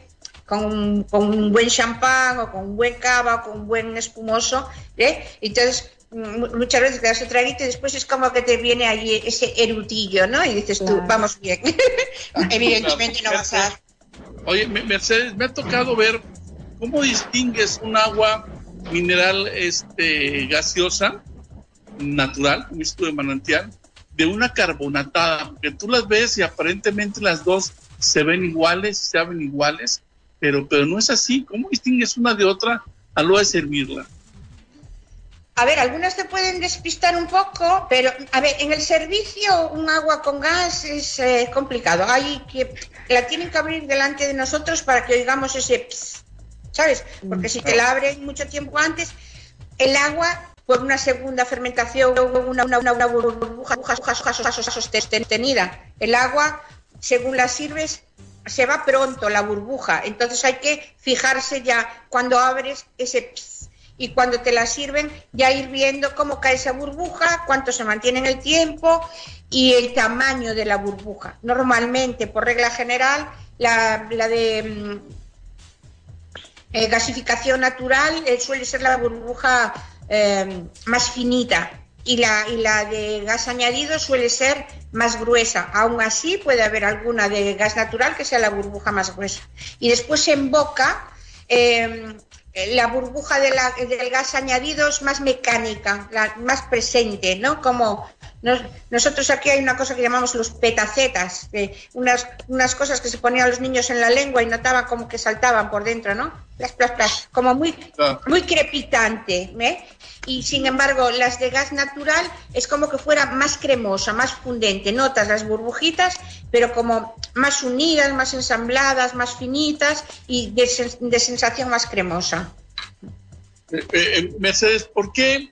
con, con un buen champán o con un buen cava o con un buen espumoso, ¿eh? Entonces, muchas veces te das el traguito y después es como que te viene ahí ese erutillo, ¿no? Y dices tú, vamos bien. Evidentemente no vas a... Oye, Mercedes, me ha tocado ver ¿Cómo distingues un agua mineral este, gaseosa, natural, un de manantial, de una carbonatada? Porque tú las ves y aparentemente las dos se ven iguales, se ven iguales, pero, pero no es así. ¿Cómo distingues una de otra a lo de servirla? A ver, algunas te pueden despistar un poco, pero a ver, en el servicio un agua con gas es eh, complicado. Hay que la tienen que abrir delante de nosotros para que oigamos ese ¿sabes? Porque si te la abren mucho tiempo antes, el agua por una segunda fermentación, una, una, una burbuja sostenida. El agua, según la sirves, se va pronto la burbuja. Entonces hay que fijarse ya cuando abres ese y cuando te la sirven, ya ir viendo cómo cae esa burbuja, cuánto se mantiene en el tiempo y el tamaño de la burbuja. Normalmente, por regla general, la, la de eh, gasificación natural eh, suele ser la burbuja eh, más finita y la, y la de gas añadido suele ser más gruesa. Aún así puede haber alguna de gas natural que sea la burbuja más gruesa. Y después en boca, la burbuja del gas añadido es más mecánica, más presente, ¿no? Como nosotros aquí hay una cosa que llamamos los petacetas, unas, unas cosas que se ponían los niños en la lengua y notaban como que saltaban por dentro, ¿no? Plas, plas, plas, como muy, ah. muy crepitante. ¿eh? Y sin embargo, las de gas natural es como que fuera más cremosa, más fundente. Notas las burbujitas, pero como más unidas, más ensambladas, más finitas y de, de sensación más cremosa. Eh, eh, Mercedes, ¿por qué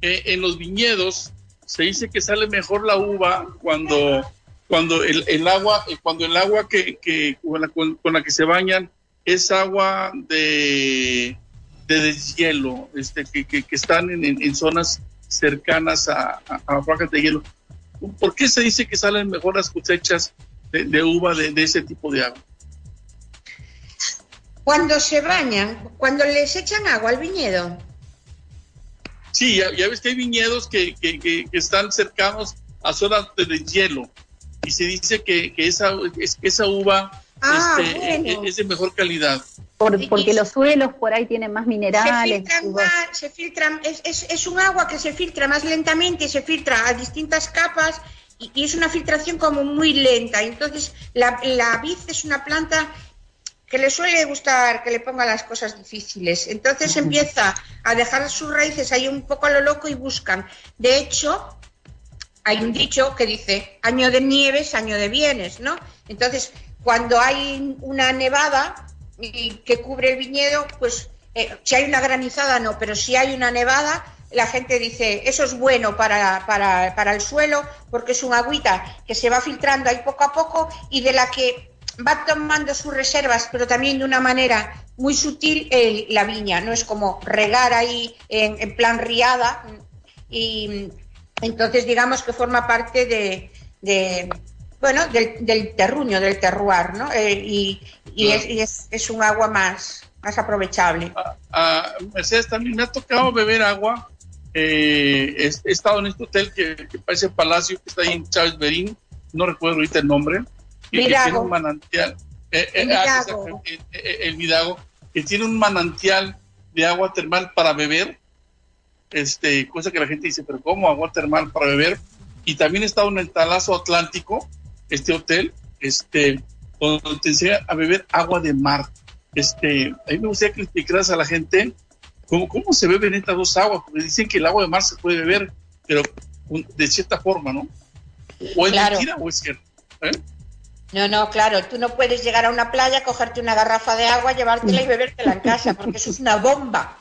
en los viñedos se dice que sale mejor la uva cuando, cuando el, el agua, cuando el agua que, que con, la, con, la, que se bañan es agua de, de deshielo, este, que, que, están en, en, zonas cercanas a, a, a de hielo. ¿Por qué se dice que salen mejor las cosechas de, de uva de, de, ese tipo de agua? Cuando se bañan, cuando les echan agua al viñedo, Sí, ya, ves que hay viñedos que, que, que, están cercanos a zonas de hielo y se dice que, esa, es, esa uva ah, este, e, e, es, de mejor calidad. porque los suelos por ahí tienen más minerales. Se filtran más, es, es, un agua que se filtra más lentamente, se filtra a distintas capas y, y es una filtración como muy lenta. Entonces, la, la vid es una planta que le suele gustar que le ponga las cosas difíciles. Entonces empieza a dejar sus raíces ahí un poco a lo loco y buscan. De hecho, hay un dicho que dice, año de nieves, año de bienes, ¿no? Entonces, cuando hay una nevada que cubre el viñedo, pues eh, si hay una granizada no, pero si hay una nevada, la gente dice, eso es bueno para, para, para el suelo porque es un agüita que se va filtrando ahí poco a poco y de la que va tomando sus reservas, pero también de una manera muy sutil el- la viña, no es como regar ahí en, en plan riada y entonces digamos que forma parte de, de, bueno, del, del terruño, del terroir, ¿no? Eh, y y, Claro. es, y es- es un agua más, más aprovechable. Ah, Mercedes, también me ha tocado beber agua. Eh, he, he estado en este hotel que, que parece palacio, que está ahí en Chávez Berín, no recuerdo ahorita el nombre, que, que tiene un manantial. eh, eh, El ah, Vidago. eh, el Vidago, que tiene un manantial de agua termal para beber, este, cosa que la gente dice, pero ¿cómo agua termal para beber? Y también estado en el Talazo Atlántico, este hotel, este, donde te enseña a beber agua de mar. Este, a mí me gustaría que explicaras a la gente cómo, cómo se beben estas dos aguas, porque dicen que el agua de mar se puede beber, pero de cierta forma, ¿no? O es Claro. mentira o es cierto. ¿eh? No, no, claro, tú no puedes llegar a una playa, cogerte una garrafa de agua, llevártela y bebértela en casa, porque eso es una bomba.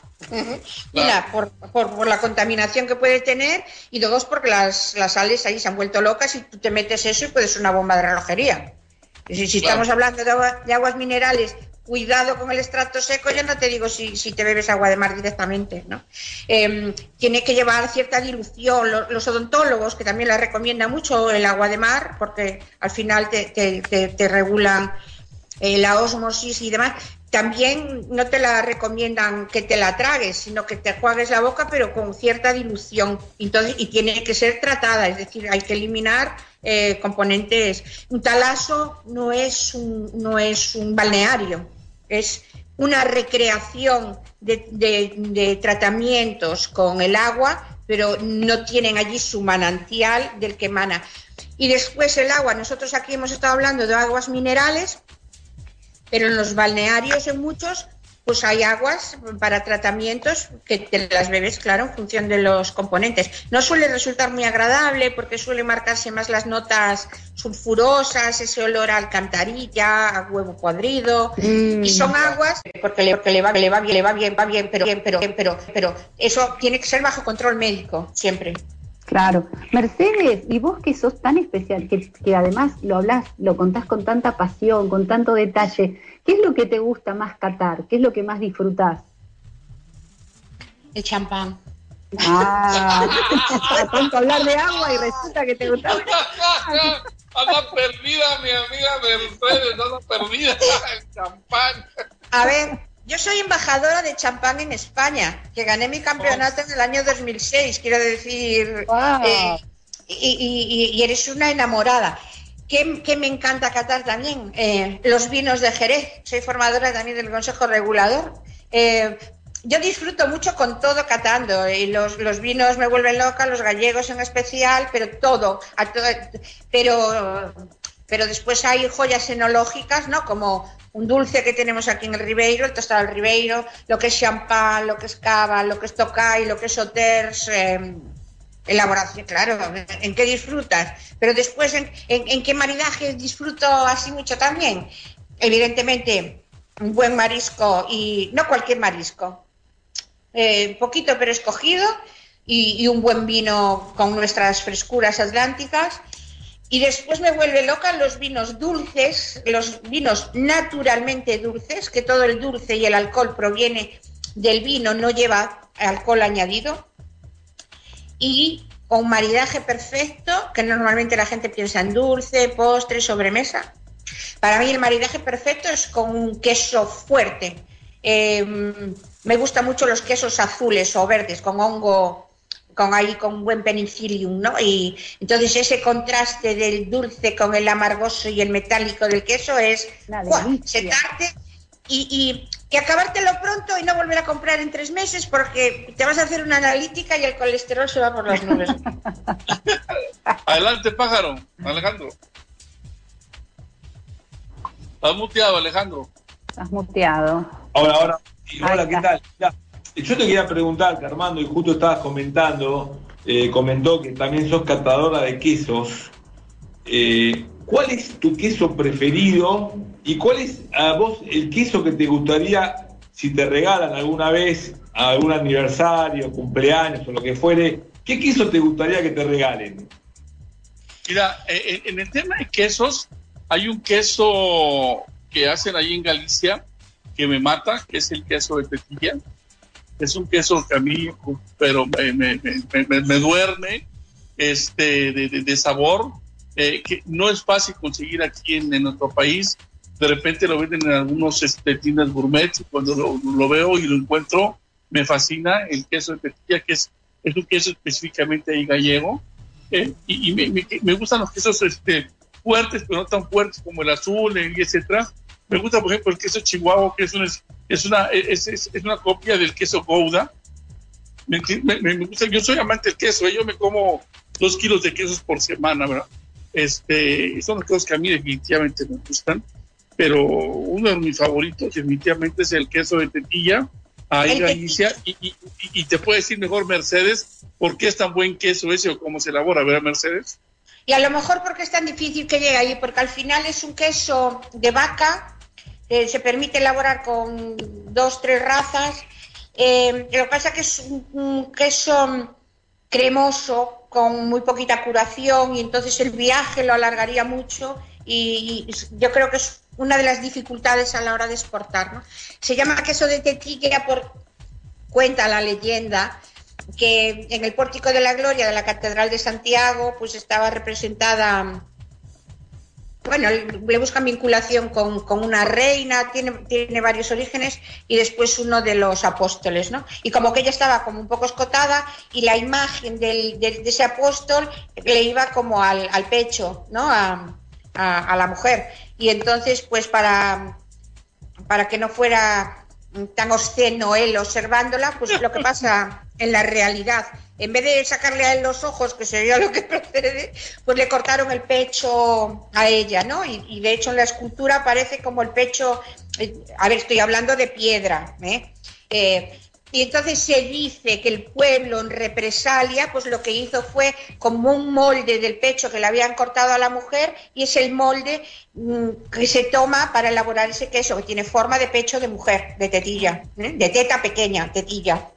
Una, por, por- por la contaminación que puede tener, y dos, porque las, las sales ahí se han vuelto locas y tú te metes eso y puedes ser una bomba de relojería. Si, si Claro. estamos hablando de, agua- de aguas minerales, cuidado con el extracto seco, ya no te digo si, te bebes agua de mar directamente, ¿no? Eh, tiene que llevar cierta dilución. Lo- Los, odontólogos, que también la recomiendan mucho el agua de mar, porque al final te- te regulan eh, la osmosis y demás, también no te la recomiendan que te la tragues, sino que te juegues la boca, pero con cierta dilución. Entonces, y tiene que ser tratada, es decir, hay que eliminar eh, componentes. Un talaso no es un, no es un balneario, es una recreación de, tratamientos con el agua, pero no tienen allí su manantial del que emana. Y después el agua, nosotros aquí hemos estado hablando de aguas minerales, pero en los balnearios, en muchos, pues hay aguas para tratamientos que te las bebes, claro, en función de los componentes. No suele resultar muy agradable porque suele marcarse más las notas sulfurosas, ese olor a alcantarilla, a huevo podrido. Y son aguas porque le, porque le va, le va bien, le va bien, va bien, pero, pero, pero, pero eso tiene que ser bajo control médico, siempre. Claro. Mercedes, y vos que sos tan especial, que, que además lo hablas, lo contás con tanta pasión, con tanto detalle, ¿qué es lo que te gusta más catar? ¿Qué es lo que más disfrutás? El champán. Ah, tanto hablar de agua y resulta que te gusta. Anda perdida, mi amiga Mercedes, anda perdida. El champán. A ver, yo soy embajadora de champán en España, que gané mi campeonato en el año 2006, quiero decir, eh, y, y- y eres una enamorada. ¿Qué, qué me encanta catar también? Eh, los vinos de Jerez. Soy formadora también del Consejo Regulador. Eh, yo disfruto mucho con todo catando y los, los vinos me vuelven loca, los gallegos en especial, pero todo, a to- pero pero después hay joyas enológicas, ¿no? Como un dulce que tenemos aquí en el Ribeiro, el tostado del Ribeiro, lo que es champán, lo que es cava, lo que es tocay, lo que es sauters, eh, elaboración, claro, ¿en qué disfrutas? Pero después, ¿en, en, en qué maridaje disfruto así mucho también? Evidentemente, un buen marisco y no cualquier marisco, eh, poquito pero escogido y, y un buen vino con nuestras frescuras atlánticas. Y después me vuelve loca los vinos dulces, los vinos naturalmente dulces, que todo el dulce y el alcohol proviene del vino, no lleva alcohol añadido. Y con maridaje perfecto, que normalmente la gente piensa en dulce, postre, sobremesa. Para mí el maridaje perfecto es con un queso fuerte. Eh, me gustan mucho los quesos azules o verdes, con hongo, con ahí con buen penicillium, ¿no? Y entonces ese contraste del dulce con el amargoso y el metálico del queso es ¡guau! sentarte y, y, y acabártelo pronto y no volver a comprar en tres meses porque te vas a hacer una analítica y el colesterol se va por las nubes. Adelante, pájaro, Alejandro. Estás muteado, Alejandro. Estás muteado. Ahora, ahora, sí, hola, ¿qué tal? Mirá, yo te quería preguntar, Armando, y justo estabas comentando, eh, comentó que también sos catadora de quesos. Eh, ¿Cuál es tu queso preferido y cuál es a vos el queso que te gustaría si te regalan alguna vez algún aniversario, cumpleaños o lo que fuere, ¿qué queso te gustaría que te regalen? Mira, eh, en el tema de quesos, hay un queso que hacen ahí en Galicia que me mata, que es el queso de tetilla. Es un queso que a mí, pero me, me, me, duerme este, de, sabor, eh, que no es fácil conseguir aquí en, nuestro país. De repente lo venden en algunos este, tiendas gourmet y cuando lo, veo y lo encuentro, me fascina el queso de tetilla, que es, es un queso específicamente ahí gallego. Eh, y, me, gustan los quesos este, fuertes, pero no tan fuertes como el azul, y etcétera. Me gusta, por ejemplo, el queso chihuahua, que es una, es una, es, es, una copia del queso Gouda. Me, gusta, yo soy amante del queso, ¿eh? yo me como dos kilos de quesos por semana, ¿verdad? Este, son las cosas que a mí definitivamente me gustan, pero uno de mis favoritos definitivamente es el queso de tetilla, ahí Galicia, y, y, y, te puede decir mejor Mercedes, ¿por qué es tan buen queso ese o cómo se elabora, ¿verdad, Mercedes? Y a lo mejor porque es tan difícil que llegue ahí, porque al final es un queso de vaca, que se permite elaborar con dos, tres razas. Eh, lo que pasa es que es un, queso cremoso, con muy poquita curación, y entonces el viaje lo alargaría mucho y, yo creo que es una de las dificultades a la hora de exportar. Se llama queso de tetilla por cuenta la leyenda que en el pórtico de la gloria de la Catedral de Santiago pues estaba representada, bueno, le buscan vinculación con, una reina, tiene, tiene varios orígenes y después uno de los apóstoles, ¿no? Y como que ella estaba como un poco escotada y la imagen de, ese apóstol le iba como al, pecho, ¿no? A, a, la mujer. Y entonces, pues para, para que no fuera tan obsceno él observándola, pues lo que pasa en la realidad. En vez de sacarle a él los ojos, que sería lo que procede, pues le cortaron el pecho a ella, ¿no? Y, de hecho en la escultura parece como el pecho, eh, a ver, estoy hablando de piedra, ¿eh? eh y entonces se dice que el pueblo en represalia, pues lo que hizo fue como un molde del pecho que le habían cortado a la mujer y es el molde mm, que se toma para elaborar ese queso, que tiene forma de pecho de mujer, de tetilla, ¿eh? de teta pequeña, tetilla.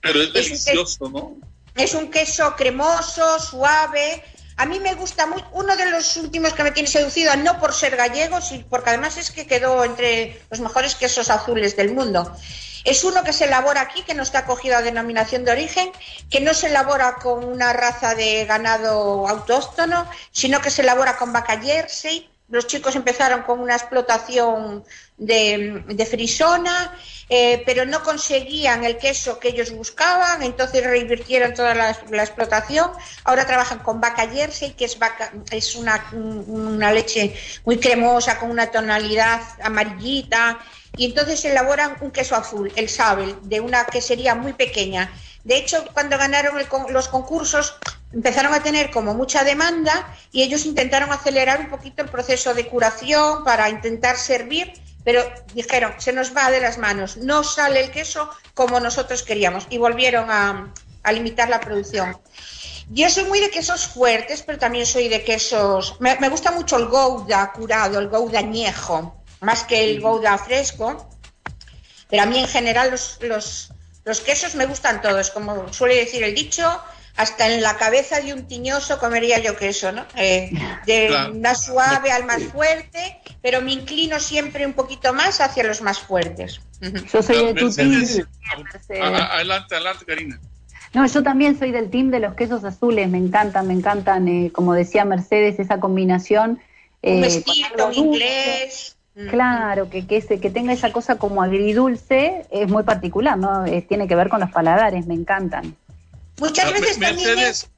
Pero es delicioso, ¿no? Es un queso cremoso, suave. A mí me gusta muy, uno de los últimos que me tiene seducido, no por ser gallego, sino porque además es que quedó entre los mejores quesos azules del mundo. Es uno que se elabora aquí, que no está acogido a denominación de origen, que no se elabora con una raza de ganado autóctono, sino que se elabora con vaca jersey. Los chicos empezaron con una explotación de, frisona, eh, pero no conseguían el queso que ellos buscaban, entonces reinvirtieron toda la, explotación. Ahora trabajan con vaca jersey, que es, vaca, es una, una leche muy cremosa, con una tonalidad amarillita, y entonces elaboran un queso azul, el Sabel, de una quesería muy pequeña. De hecho, cuando ganaron los concursos, empezaron a tener como mucha demanda y ellos intentaron acelerar un poquito el proceso de curación para intentar servir pero dijeron, se nos va de las manos, no sale el queso como nosotros queríamos y volvieron a, limitar la producción. Yo soy muy de quesos fuertes, pero también soy de quesos... Me, gusta mucho el gouda curado, el gouda añejo, más que el gouda fresco. Pero a mí en general los, los, los quesos me gustan todos, como suele decir el dicho, hasta en la cabeza de un tiñoso comería yo queso, ¿no? Eh, de más suave al más fuerte, pero me inclino siempre un poquito más hacia los más fuertes. Yo soy de tu team. Adelante, adelante, Karina. No, yo también soy del team de los quesos azules, me encantan, me encantan, eh, como decía Mercedes, esa combinación. Eh, un vestido inglés. Claro, que, que, que tenga esa cosa como agridulce es muy particular, ¿no? tiene que ver con los paladares, me encantan. Muchas veces también es...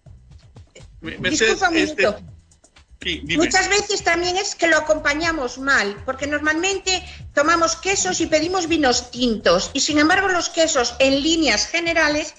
Disculpa un este, minuto. Muchas veces también es que lo acompañamos mal, porque normalmente tomamos quesos y pedimos vinos tintos, y sin embargo los quesos en líneas generales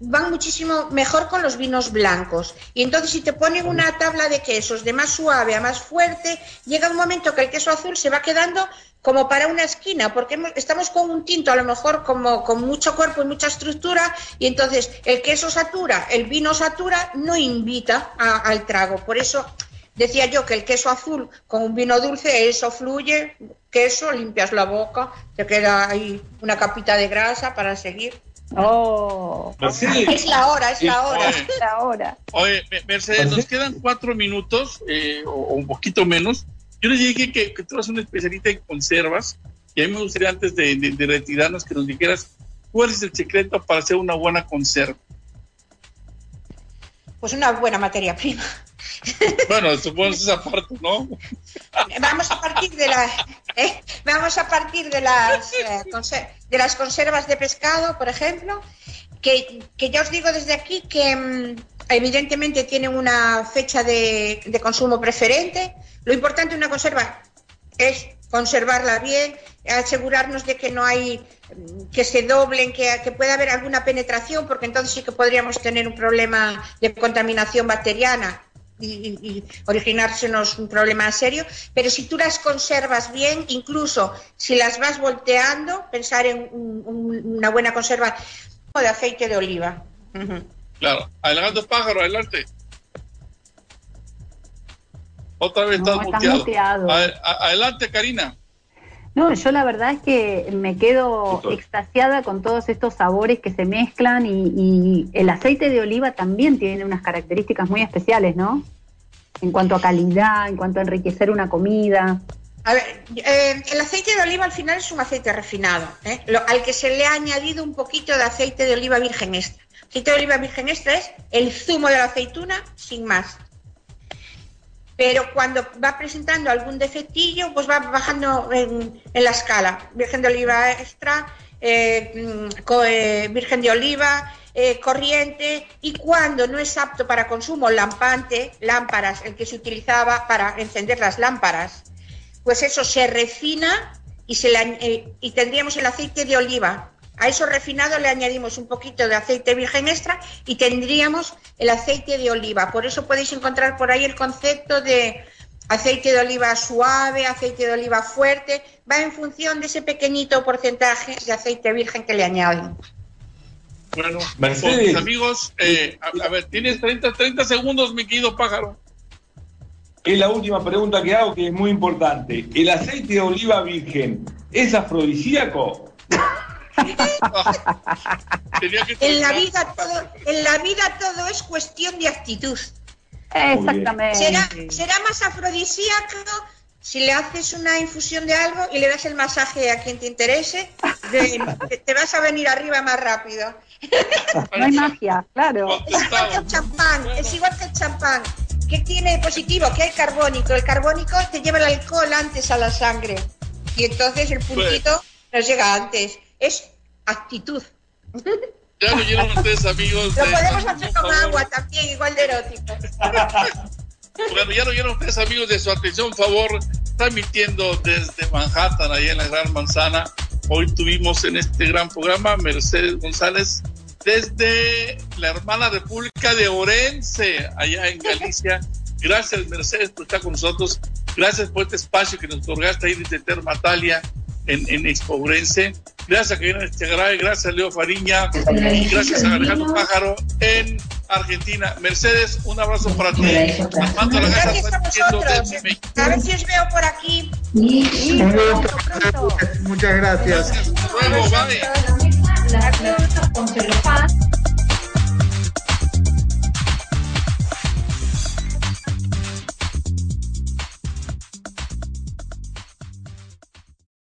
van muchísimo mejor con los vinos blancos. Y entonces si te ponen una tabla de quesos de más suave a más fuerte, llega un momento que el queso azul se va quedando como para una esquina, porque estamos con un tinto a lo mejor como con mucho cuerpo y mucha estructura, y entonces el queso satura, el vino satura, no invita al trago. Por eso decía yo que el queso azul con un vino dulce, eso fluye, queso, limpias la boca, te queda ahí una capita de grasa para seguir. Oh, es la hora, es la hora. Oye, la hora. oye, Me- Mercedes, nos quedan cuatro minutos eh, o, o un poquito menos. Yo les dije que, que tú eres una especialista en conservas y a mí me gustaría antes de, de- de retirarnos que nos dijeras cuál es el secreto para hacer una buena conserva. Pues una buena materia prima. Bueno, supongo que esa parte, ¿no? Vamos a partir de la, eh, vamos a partir de las eh, de las conservas de pescado, por ejemplo, que, que ya os digo desde aquí que mm, evidentemente tienen una fecha de, de consumo preferente. Lo importante de una conserva es conservarla bien, asegurarnos de que no hay mm, que se doblen, que, que pueda haber alguna penetración, porque entonces sí que podríamos tener un problema de contaminación bacteriana y, y- originársenos un problema serio. Pero si tú las conservas bien, incluso si las vas volteando, pensar en un- un- una buena conserva de aceite de oliva. Claro. Adelante, pájaro, adelante. Otra vez No, estás muteado. muteado. Adelante, Karina. No, yo la verdad es que me quedo extasiada con todos estos sabores que se mezclan y, y el aceite de oliva también tiene unas características muy especiales, ¿no? En cuanto a calidad, en cuanto a enriquecer una comida. A ver, eh, el aceite de oliva al final es un aceite refinado, ¿eh? Lo- al que se le ha añadido un poquito de aceite de oliva virgen extra. Aceite de oliva virgen extra es el zumo de la aceituna sin más. Pero cuando va presentando algún defectillo, pues va bajando en, la escala. Virgen de oliva extra, eh, mm, eh, virgen de oliva, eh, corriente, y cuando no es apto para consumo, lampante, lámparas, el que se utilizaba para encender las lámparas, pues eso se refina y tendríamos el aceite de oliva. A eso refinado le añadimos un poquito de aceite virgen extra y tendríamos el aceite de oliva. Por eso podéis encontrar por ahí el concepto de aceite de oliva suave, aceite de oliva fuerte. Va en función de ese pequeñito porcentaje de aceite virgen que le añaden. Bueno, Mercedes. mis amigos, eh, a, a ver, tienes 30, 30 segundos, mi querido pájaro. Es la última pregunta que hago que es muy importante. ¿El aceite de oliva virgen es afrodisíaco? En la vida todo, en la vida todo es cuestión de actitud. Exactamente. Será, será más afrodisíaco si le haces una infusión de algo y le das el masaje a quien te interese, de- te, te vas a venir arriba más rápido. No hay magia, claro. Es igual que el champán, es igual que el champán. ¿Qué tiene de positivo? Que hay carbónico. El carbónico te lleva el alcohol antes a la sangre. Y entonces el puntito nos llega antes. Es actitud. Ya lo oyeron ustedes, amigos. Lo de- podemos hacer con agua también, igual de erótico. Bueno, ya lo oyeron ustedes, amigos, de su atención, favor, transmitiendo desde Manhattan, allá en la Gran Manzana. Hoy tuvimos en este gran programa Mercedes González desde la hermana República de Orense, allá en Galicia. Gracias, Mercedes, por estar con nosotros. Gracias por este espacio que nos otorgaste ahí desde Termatalia en, en Expo Orense. Gracias a Karina Echegaray, gracias a Leo Fariña y gracias a Alejandro Pájaro en Argentina. Mercedes, un abrazo para ti. Armando la casa Gracias a transmitiendo vosotros. desde México. A ver si os veo por aquí. Un gusto. Muchas gracias. Luego, bye.